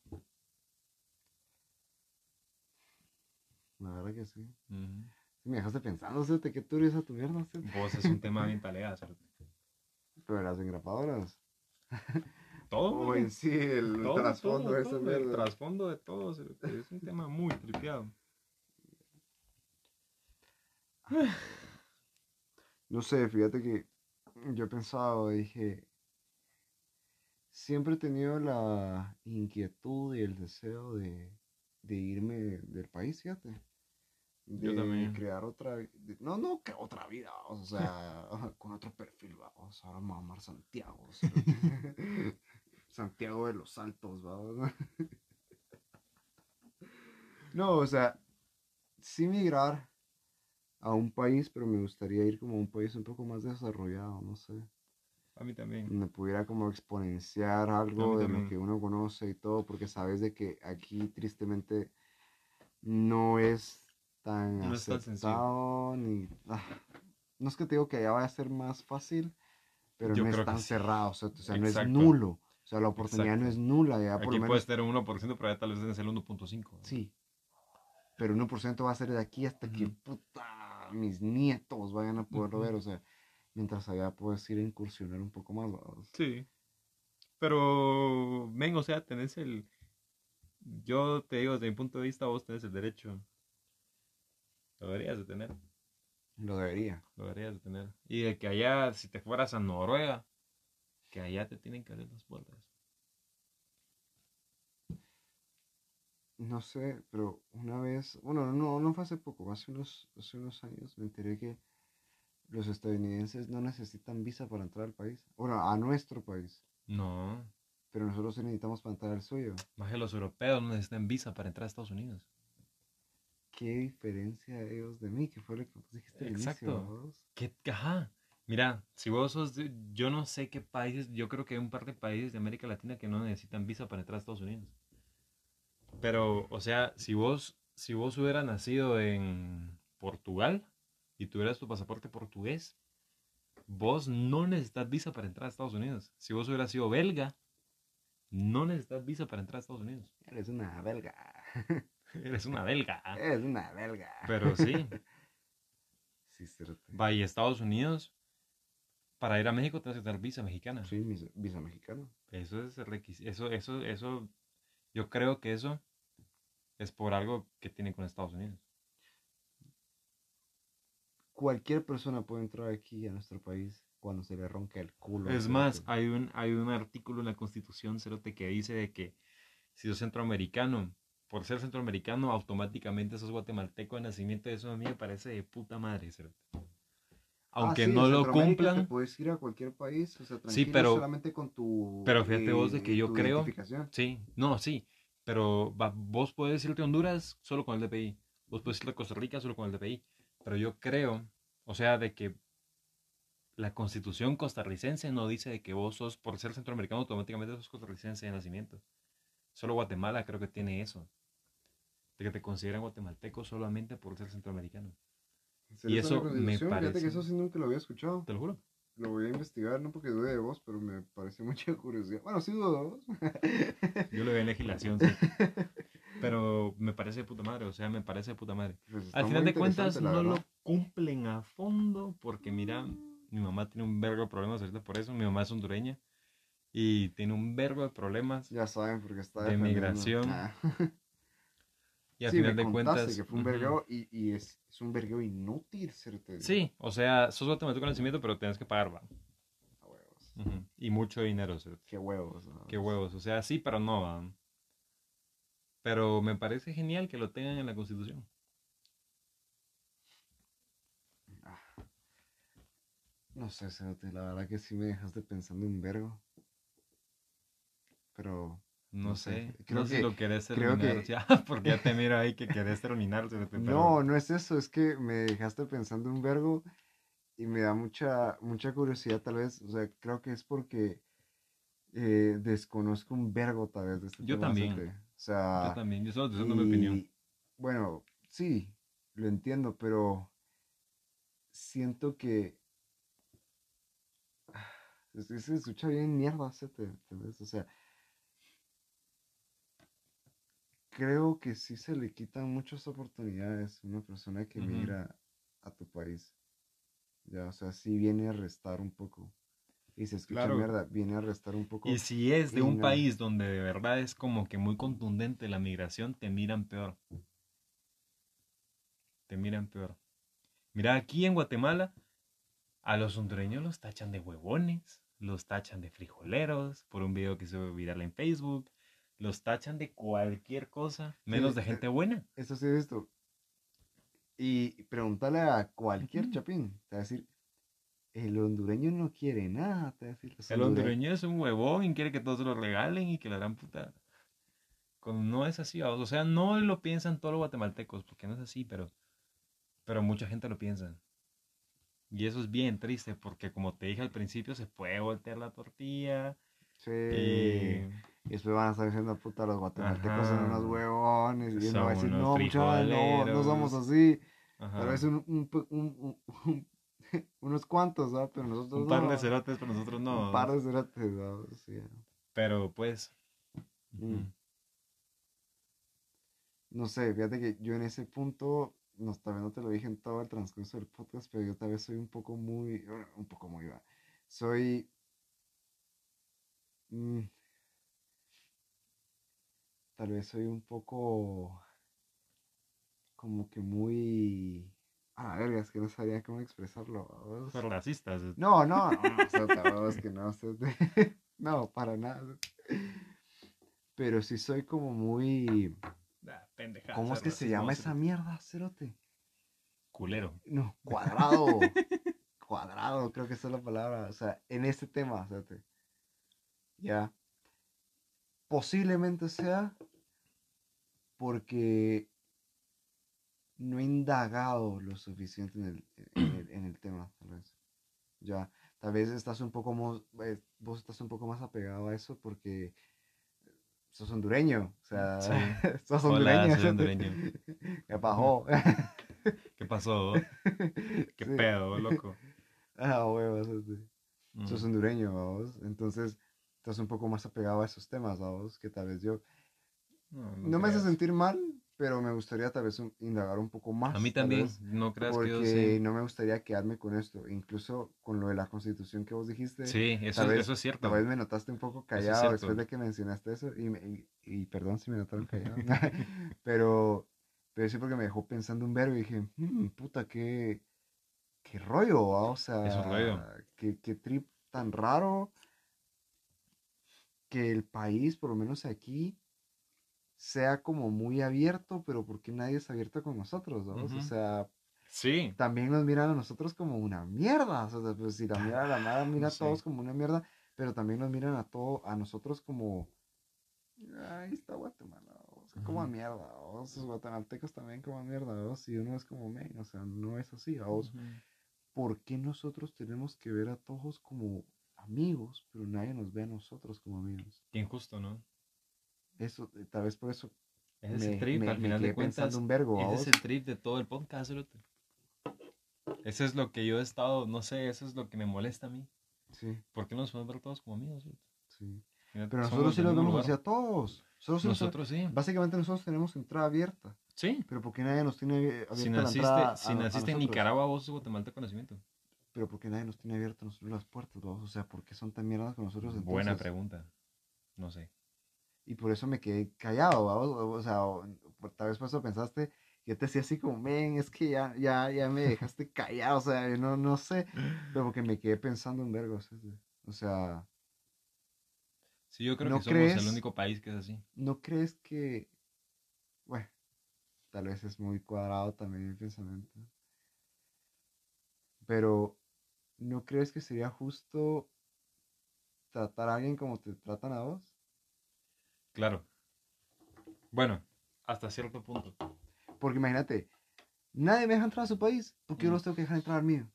Speaker 1: La verdad que sí. Me dejaste pensando, ¿sí? ¿qué tú eres a tu mierda?
Speaker 2: Vos es un tema bien talea,
Speaker 1: Pero las engrapadoras.
Speaker 2: Todo.
Speaker 1: O en sí, el trasfondo de
Speaker 2: esa El trasfondo de todo, es un tema muy tripeado.
Speaker 1: No sé, fíjate que yo he pensado, dije, siempre he tenido la inquietud y el deseo de, irme del país, fíjate. De Yo también. crear otra no, no que otra vida, o sea, con otro perfil, vamos, ahora vamos a amar Santiago. Santiago de los Altos, vamos. no, o sea, sí migrar a un país, pero me gustaría ir como a un país un poco más desarrollado, no sé.
Speaker 2: A mí también.
Speaker 1: Me pudiera como exponenciar algo de lo que uno conoce y todo, porque sabes de que aquí tristemente no es tan no aceptado ni... Ah, no es que te digo que allá vaya a ser más fácil, pero no es tan cerrado, o sea, no es nulo. O sea, la oportunidad no es nula. Ya
Speaker 2: Aquí por puede ser un 1%, pero allá tal vez es el 1.5.
Speaker 1: Sí. Pero 1% va a ser de aquí hasta que puta, mis nietos vayan a poderlo ver. O sea, mientras allá puedes ir a incursionar un poco más.
Speaker 2: Sí. Pero, ven, o sea, tenés el... Yo te digo, desde mi punto de vista, vos tenés el derecho. Lo deberías de tener.
Speaker 1: Lo debería.
Speaker 2: Lo deberías de tener. Y de que allá, si te fueras a Noruega, que allá te tienen que abrir las puertas.
Speaker 1: No sé, pero una vez, bueno, no, no fue hace poco, hace unos, hace unos años me enteré que los estadounidenses no necesitan visa para entrar al país. Bueno, a nuestro país.
Speaker 2: No.
Speaker 1: Pero nosotros sí necesitamos para entrar al suyo.
Speaker 2: Más que los europeos no necesitan visa para entrar a Estados Unidos.
Speaker 1: ¿Qué diferencia ellos de mí? ¿Qué fue lo que dijiste al Exacto.
Speaker 2: ¿Qué, ajá. Mira, si vos sos, yo no sé qué países, yo creo que hay un par de países de América Latina que no necesitan visa para entrar a Estados Unidos. Pero, o sea, si vos, si vos hubieras nacido en Portugal y tuvieras tu pasaporte portugués, vos no necesitas visa para entrar a Estados Unidos. Si vos hubieras sido belga, no necesitas visa para entrar a Estados Unidos.
Speaker 1: Eres una belga.
Speaker 2: Eres una belga.
Speaker 1: Eres una belga.
Speaker 2: Pero sí.
Speaker 1: sí, cierto.
Speaker 2: Va, y Estados Unidos, para ir a México tienes que tener visa mexicana.
Speaker 1: Sí, visa mexicana.
Speaker 2: Eso es requisito. Eso, eso, eso, yo creo que eso es por algo que tiene con Estados Unidos.
Speaker 1: Cualquier persona puede entrar aquí a nuestro país cuando se le ronca el culo.
Speaker 2: Es más, hay un, hay un artículo en la Constitución, Cerote, que dice de que si sos centroamericano, por ser centroamericano, automáticamente sos guatemalteco de nacimiento. Eso a mí me parece de puta madre, Cerote. Aunque ah, no lo cumplan.
Speaker 1: puedes ir a cualquier país, o sea,
Speaker 2: sí, pero,
Speaker 1: solamente con tu.
Speaker 2: Pero fíjate vos de que yo creo. Sí, no, sí. Pero vos puedes irte a Honduras solo con el DPI. Vos puedes irte a Costa Rica solo con el DPI. Pero yo creo, o sea, de que la constitución costarricense no dice de que vos sos, por ser centroamericano, automáticamente sos costarricense de nacimiento. Solo Guatemala creo que tiene eso. De que te consideran guatemalteco solamente por ser centroamericano.
Speaker 1: Y eso me parece... Fíjate que eso sí nunca lo había escuchado.
Speaker 2: Te lo juro.
Speaker 1: Lo voy a investigar, no porque dude de vos, pero me parece mucha curiosidad. Bueno, sí dudo de vos.
Speaker 2: Yo lo veo en legislación, sí. Pero me parece de puta madre, o sea, me parece de puta madre. Pues Al final de cuentas, no lo cumplen a fondo, porque mira, mi mamá tiene un vergo de problemas ahorita por eso. Mi mamá es hondureña y tiene un vergo de problemas.
Speaker 1: Ya saben, porque está
Speaker 2: de migración. Ah. Y al final de cuentas.
Speaker 1: que fue un vergueo y, y es, es, un vergueo inútil serte.
Speaker 2: Sí, o sea, sos guatemalteco con nacimiento, pero tienes que pagar, va. A huevos. Y mucho dinero, ¿cierto?
Speaker 1: Qué huevos.
Speaker 2: Qué huevos. O sea, sí, pero no, va. Pero me parece genial que lo tengan en la Constitución.
Speaker 1: No sé, la verdad que sí me dejaste pensando un vergo. Pero.
Speaker 2: No, sé, creo no sé que, si lo querés terminar ya, porque ya te miro ahí que querés terminar.
Speaker 1: No, no es eso, es que me dejaste pensando un vergo y me da mucha, mucha curiosidad tal vez, o sea, creo que es porque eh, desconozco un vergo tal vez de este
Speaker 2: Yo también. Sea, yo también, yo solo estoy dando mi opinión.
Speaker 1: Bueno, sí, lo entiendo, pero siento que se escucha bien mierda, O sea, creo que sí se le quitan muchas oportunidades a una persona que migra a tu país. Ya, o sea, sí viene a restar un poco. Y se escucha mierda, viene a restar un poco.
Speaker 2: Y si es de un país donde de verdad es como que muy contundente la migración, te miran peor. Te miran peor. Mira, aquí en Guatemala, a los hondureños los tachan de huevones, los tachan de frijoleros por un video que se viral en Facebook, los tachan de cualquier cosa, menos de gente buena.
Speaker 1: Eso sí he visto. Y preguntarle a cualquier chapín, te va a decir, el hondureño no quiere nada, te decir.
Speaker 2: El hondureño es un huevón y quiere que todos lo regalen y que le dan puta. no es así, o sea, no lo piensan todos los guatemaltecos, porque no es así, pero, pero mucha gente lo piensa. Y eso es bien triste porque como te dije al principio, se puede voltear la tortilla.
Speaker 1: Sí. Y, después van a estar diciendo, puta, los guatemaltecos son unos huevones. Y uno va a decir, no, no, no somos así. Pero es un, un, un, unos cuantos, ¿no? Pero nosotros
Speaker 2: Un par de cerotes, pero nosotros no.
Speaker 1: Un par de cerotes, ¿no? Sí.
Speaker 2: Pero pues...
Speaker 1: Mm. No sé, fíjate que yo en ese punto no, tal vez no te lo dije en todo el transcurso del podcast, pero yo tal vez soy un poco muy, un poco muy, va. Soy, mm, tal vez soy un poco, como que muy, ah, verga, es que no sabía cómo expresarlo.
Speaker 2: Pero racistas.
Speaker 1: No, no, no, no, es que no, no, para nada. Pero sí soy como muy ¿Cómo es que se llama esa mierda, cerote?
Speaker 2: Culero.
Speaker 1: No, cuadrado. cuadrado, creo que esa es la palabra. O sea, en este tema, cerote. Ya. posiblemente sea porque no he indagado lo suficiente en el, en el, tema, tal vez. Ya, tal vez estás un poco más, eh, vos estás un poco más apegado a eso porque sos hondureño, o sea, sos hondureño. Hola, hondureño. ¿Qué pasó?
Speaker 2: ¿Qué pasó? ¿Qué pedo, loco?
Speaker 1: Ah, huevos, este. sos hondureño, vos. Entonces, estás un poco más apegado a esos temas, vos, que tal vez yo... No, me hace sentir mal, pero me gustaría tal vez indagar un poco más.
Speaker 2: A mí también, no creas
Speaker 1: que yo sí. no me gustaría quedarme con esto, incluso con lo de la constitución que vos dijiste.
Speaker 2: Sí, eso, eso es cierto.
Speaker 1: Tal vez me notaste un poco callado después de que mencionaste eso, y, y, perdón si me notaron callado, pero, pero sí porque me dejó pensando un verbo y dije, hmm, puta, qué, qué rollo, o sea, es rollo. Qué, qué trip tan raro que el país, por lo menos aquí, sea como muy abierto, pero porque nadie es abierto con nosotros, ¿no? O sea,
Speaker 2: sí.
Speaker 1: también nos miran a nosotros como una mierda, o sea, pues si la mira la nada, mira a todos como una mierda, pero también nos miran a todo, a nosotros como, ahí está Guatemala, o sea, como a mierda, o los guatemaltecos también como a mierda, o si uno es como, men, o sea, no es así, vos, ¿por qué nosotros tenemos que ver a todos como amigos, pero nadie nos ve a nosotros como amigos.
Speaker 2: Qué injusto, ¿no?
Speaker 1: Eso, eh, tal vez por eso.
Speaker 2: Es el trip, al final de cuentas. Un vergo, ese es el trip de todo el podcast, Ese es lo que yo he estado, no sé, eso es lo que me molesta a mí. Sí. ¿Por qué no nos podemos ver todos como amigos?
Speaker 1: Sí. pero nosotros sí los vemos así a todos.
Speaker 2: nosotros sí.
Speaker 1: Básicamente nosotros tenemos entrada abierta.
Speaker 2: Sí.
Speaker 1: Pero porque nadie nos tiene abierta
Speaker 2: si naciste, la entrada Si naciste en Nicaragua, vos sos guatemalteco conocimiento.
Speaker 1: Pero porque nadie nos tiene abiertas nosotros las puertas, O sea, ¿por qué son tan mierdas con nosotros entonces?
Speaker 2: Buena pregunta. No sé.
Speaker 1: Y por eso me quedé callado, O sea, tal vez por eso pensaste, yo te decía así como, men, es que ya, ya, ya me dejaste callado, o sea, no, no sé, pero porque me quedé pensando en vergos, o sea...
Speaker 2: Sí, yo creo que somos el único país que es así.
Speaker 1: ¿No crees que, bueno, tal vez es muy cuadrado también el pensamiento, pero ¿no crees que sería justo tratar a alguien como te tratan a vos?
Speaker 2: Claro. Bueno, hasta cierto punto.
Speaker 1: Porque imagínate, nadie me deja entrar a su país, porque yo los tengo que dejar entrar al mío.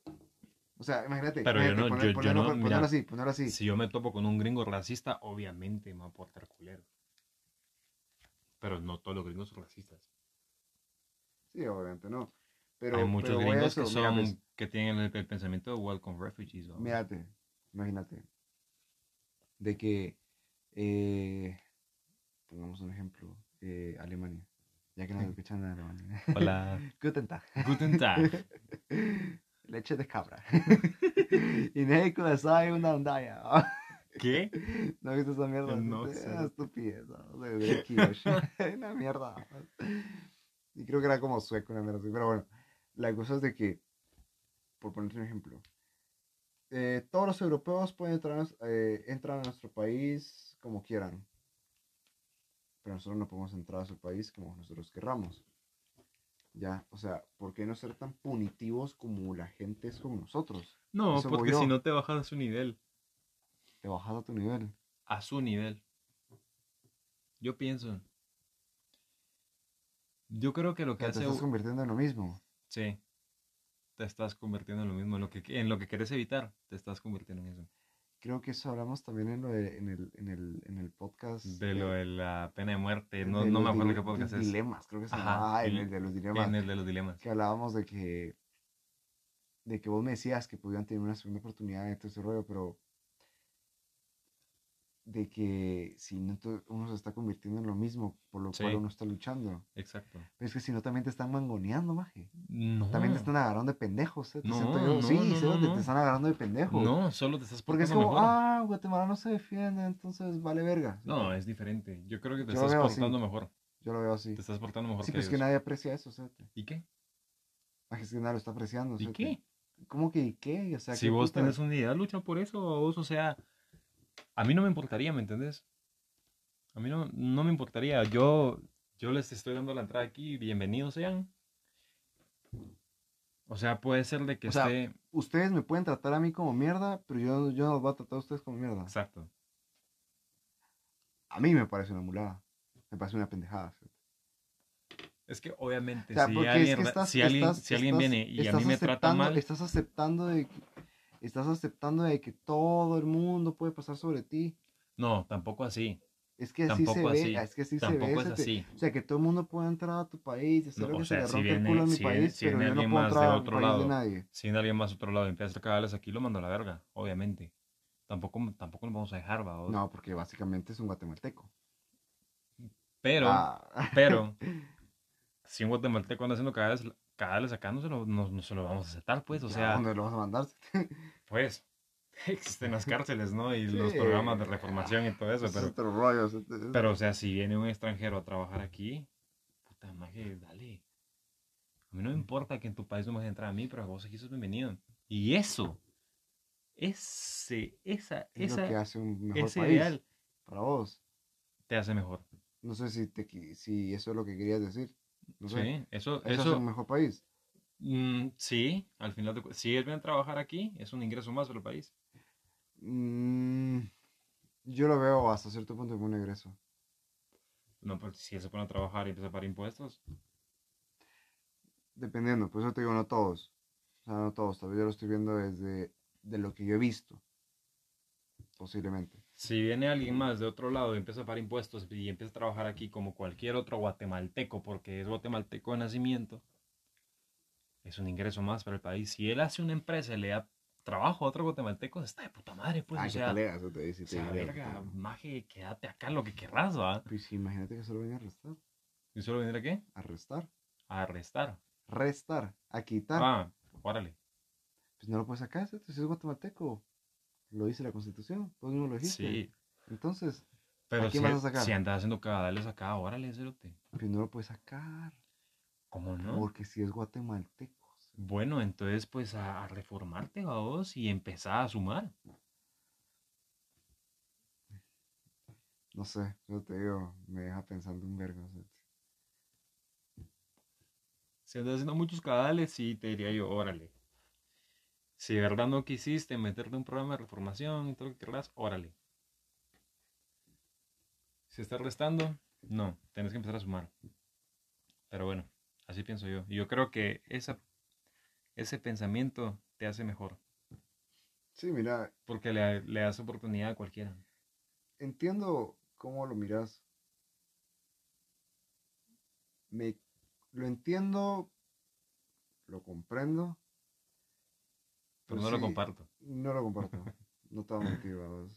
Speaker 1: O sea, imagínate.
Speaker 2: Pero yo no, yo, no, así, así. Si yo me topo con un gringo racista, obviamente me va a portar culero. Pero no todos los gringos son racistas.
Speaker 1: Sí, obviamente no. Pero,
Speaker 2: Hay muchos gringos que son, pues que tienen el, pensamiento de welcome refugees.
Speaker 1: Mírate, imagínate. De que, eh, pongamos un ejemplo, eh, Alemania. Ya que nos escuchan en Alemania.
Speaker 2: Hola.
Speaker 1: Guten Tag.
Speaker 2: Guten Tag.
Speaker 1: Leche de cabra. y México sabe una ondaya.
Speaker 2: ¿Qué?
Speaker 1: ¿No viste esa mierda?
Speaker 2: No sé.
Speaker 1: Es estupidez. una mierda. Y creo que era como sueco, una mierda así. Pero bueno, la cosa es de que por ponerte un ejemplo, eh, todos los europeos pueden entrar, eh, entrar a nuestro país como quieran, pero nosotros no podemos entrar a su país como nosotros querramos. Ya, o sea, ¿por qué no ser tan punitivos como la gente es con nosotros?
Speaker 2: No, porque si no te bajas a su nivel.
Speaker 1: Te bajas a tu nivel.
Speaker 2: A su nivel. Yo pienso. Yo creo que lo que hace.
Speaker 1: Te estás convirtiendo en lo mismo.
Speaker 2: Sí te estás convirtiendo en lo mismo, en lo que, en lo que quieres evitar, te estás convirtiendo en eso.
Speaker 1: Creo que eso hablamos también en, lo de, en, el, en, el, en el podcast.
Speaker 2: De lo de la pena de muerte, no, no me acuerdo qué podcast es.
Speaker 1: Dilemas, creo que se llama. Ah, en el de los dilemas.
Speaker 2: En el de los dilemas.
Speaker 1: Que hablábamos de que, de que vos me decías que podían tener una segunda oportunidad en todo ese rollo, pero de que si no uno se está convirtiendo en lo mismo por lo cual uno está luchando.
Speaker 2: Exacto.
Speaker 1: Pero es que si no también te están mangoneando, maje.
Speaker 2: No.
Speaker 1: También te están agarrando de pendejos, ¿eh? no, no, sí, no, te están agarrando de pendejos.
Speaker 2: No, solo te estás
Speaker 1: Porque es como, ah, Guatemala no se defiende, entonces vale verga.
Speaker 2: No, es diferente. Yo creo que te estás portando mejor.
Speaker 1: Yo lo veo así.
Speaker 2: Te estás portando mejor
Speaker 1: sí, pues es que nadie aprecia eso, ¿sabes?
Speaker 2: ¿Y qué?
Speaker 1: es que nadie lo está apreciando,
Speaker 2: ¿Y qué?
Speaker 1: ¿Cómo que y qué? O sea,
Speaker 2: si vos tenés una idea, lucha por eso, vos, o sea a mí no me importaría, ¿me entendés? A mí no, no me importaría. Yo, yo les estoy dando la entrada aquí, bienvenidos sean. O sea, puede ser de que esté...
Speaker 1: ustedes me pueden tratar a mí como mierda, pero yo, yo no los voy a tratar a ustedes como mierda.
Speaker 2: Exacto.
Speaker 1: a mí me parece una mulada. Me parece una pendejada.
Speaker 2: Es que obviamente si, alguien, si, alguien, si alguien viene y a mí me trata mal...
Speaker 1: Estás aceptando de que, estás aceptando de que todo el mundo puede pasar sobre ti.
Speaker 2: No, tampoco así.
Speaker 1: Es que así se ve, es que así se ve. Es así. O sea, que todo el mundo puede entrar a tu país hacer lo que se le rompe el culo a mi país, pero yo no puedo entrar
Speaker 2: otro lado, de nadie. Si viene alguien más de otro lado y empieza a cagarles aquí, lo mando a la verga, obviamente. Tampoco, tampoco nos vamos a dejar, va.
Speaker 1: No, porque básicamente es un guatemalteco.
Speaker 2: Pero, ah. pero, si un guatemalteco anda haciendo cagarles, acá, no se, lo, no, se lo vamos a aceptar, pues, o sea.
Speaker 1: ¿Dónde lo vamos a mandar?
Speaker 2: pues, existen las cárceles, ¿no? Y los programas de reformación y todo eso, pero... Pero, o sea, si viene un extranjero a trabajar aquí, puta madre, dale. A mí no me importa que en tu país no me dejes entrar a mí, pero vos aquí sos bienvenido. Y eso, ese, esa, es esa,
Speaker 1: lo que hace un mejor ese país ideal para vos.
Speaker 2: Te hace mejor.
Speaker 1: No sé si, te, si eso es lo que querías decir. No sé.
Speaker 2: Sí, eso,
Speaker 1: eso, es un mejor país.
Speaker 2: Mm, sí, al final, de, si él viene a trabajar aquí, es un ingreso más para el país.
Speaker 1: Mm, yo lo veo hasta cierto punto como un ingreso.
Speaker 2: No, pues si se pone a trabajar y empieza a pagar impuestos.
Speaker 1: Dependiendo, por eso te digo, no todos. O sea, no todos. Todavía yo lo estoy viendo desde de lo que yo he visto. Posiblemente.
Speaker 2: Si viene alguien más de otro lado y empieza a pagar impuestos y empieza a trabajar aquí como cualquier otro guatemalteco, porque es guatemalteco de nacimiento, es un ingreso más para el país. Si él hace una empresa y le da trabajo a otro guatemalteco, está de puta madre, pues. Ah, o sea, te eso te dice. O sea, verga, maje, quédate acá lo que querrás, ¿va?
Speaker 1: Pues imagínate que solo viene a arrestar.
Speaker 2: ¿Y solo viene a qué?
Speaker 1: A arrestar.
Speaker 2: A arrestar.
Speaker 1: Restar, a quitar.
Speaker 2: Ah, órale.
Speaker 1: Pues no lo puedes sacar, si es guatemalteco. Lo dice la constitución, pues no lo dijiste. Sí. Entonces,
Speaker 2: Pero ¿a quién si, vas a sacar? Si andas haciendo cagadales acá, órale, cerote.
Speaker 1: Pues no lo puedes sacar.
Speaker 2: ¿Cómo no?
Speaker 1: Porque si es guatemalteco.
Speaker 2: Bueno, entonces pues a, reformarte a vos y empezar a sumar.
Speaker 1: No sé, yo te digo, me deja pensando un vergo.
Speaker 2: Si andas haciendo muchos cadales, sí, te diría yo, órale. Si de verdad no quisiste meterte un programa de reformación y todo lo que querrás, órale. Si estás restando, no, tienes que empezar a sumar. Pero bueno, así pienso yo. Y yo creo que esa ese pensamiento te hace mejor.
Speaker 1: Sí, mira.
Speaker 2: Porque le, le das oportunidad a cualquiera.
Speaker 1: Entiendo cómo lo miras. Me, lo entiendo, lo comprendo.
Speaker 2: Pero, no lo comparto.
Speaker 1: No lo comparto. no te motivado.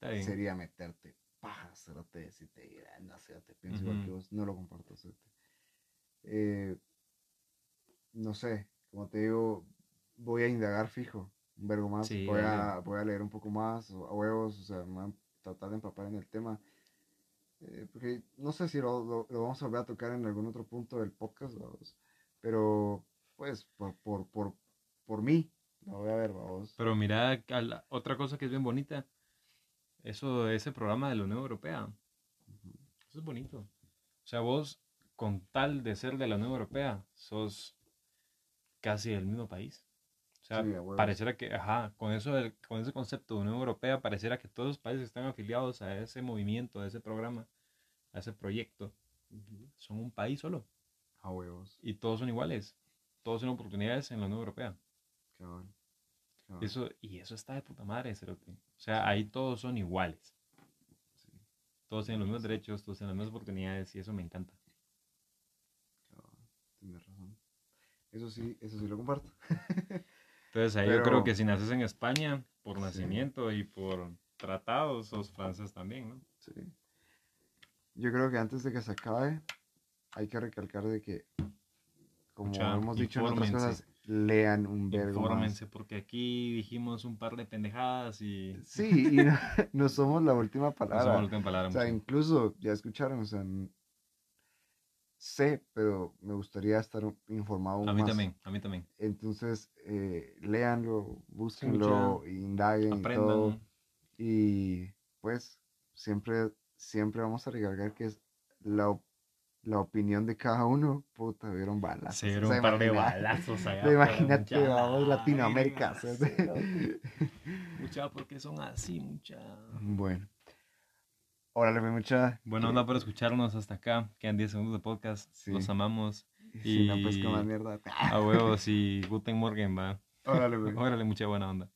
Speaker 1: Sería meterte paja, te si te no sé, te pienso igual que vos. No lo comparto, eh, no sé, como te digo, voy a indagar fijo, un vergo más, voy, a, voy a leer un poco más, a huevos, o sea, tratar de empapar en el tema. Eh, porque no sé si lo, lo, vamos a volver a tocar en algún otro punto del podcast, pero pues por, por, por, por mí, lo voy a ver, vamos.
Speaker 2: Pero mira, otra cosa que es bien bonita, eso, ese programa de la Unión Europea, eso es bonito. O sea, vos, con tal de ser de la Unión Europea, sos casi del mismo país. O sea, pareciera que, ajá, con, eso con ese concepto de Unión Europea, pareciera que todos los países que están afiliados a ese movimiento, a ese programa, a ese proyecto, son un país solo.
Speaker 1: A huevos.
Speaker 2: Y todos son iguales. Todos tienen oportunidades en la Unión Europea. Eso, y eso está de puta madre, O sea, ahí todos son iguales. Todos tienen los mismos derechos, todos tienen las mismas oportunidades y eso me encanta.
Speaker 1: Tienes razón. Eso sí, eso sí lo comparto.
Speaker 2: Entonces ahí yo creo que si naces en España por nacimiento y por tratados, sos francés también, ¿no?
Speaker 1: Sí. Yo creo que antes de que se acabe, hay que recalcar de que, como hemos dicho en otras cosas, lean un verbo Infórmense,
Speaker 2: porque aquí dijimos un par de pendejadas y...
Speaker 1: Sí, y no, somos la última palabra. No somos la última palabra. O sea, incluso, ya escucharon, o sea, sé, pero me gustaría estar informado
Speaker 2: a mí también, a mí también.
Speaker 1: Entonces, eh, léanlo, búsquenlo, indaguen aprendan. Y, todo. y pues siempre, siempre vamos a recalcar que es la, la opinión de cada uno, puta, vieron balas.
Speaker 2: Se vieron un par de balazos allá.
Speaker 1: Imagínate, vamos, Latinoamérica.
Speaker 2: mucha, porque son así, mucha.
Speaker 1: Bueno. Órale, mucha.
Speaker 2: Buena onda por escucharnos hasta acá. Quedan 10 segundos de podcast. Los amamos.
Speaker 1: Y no, pues como mierda.
Speaker 2: A huevos y Guten Morgen, va. Órale, mucha buena onda.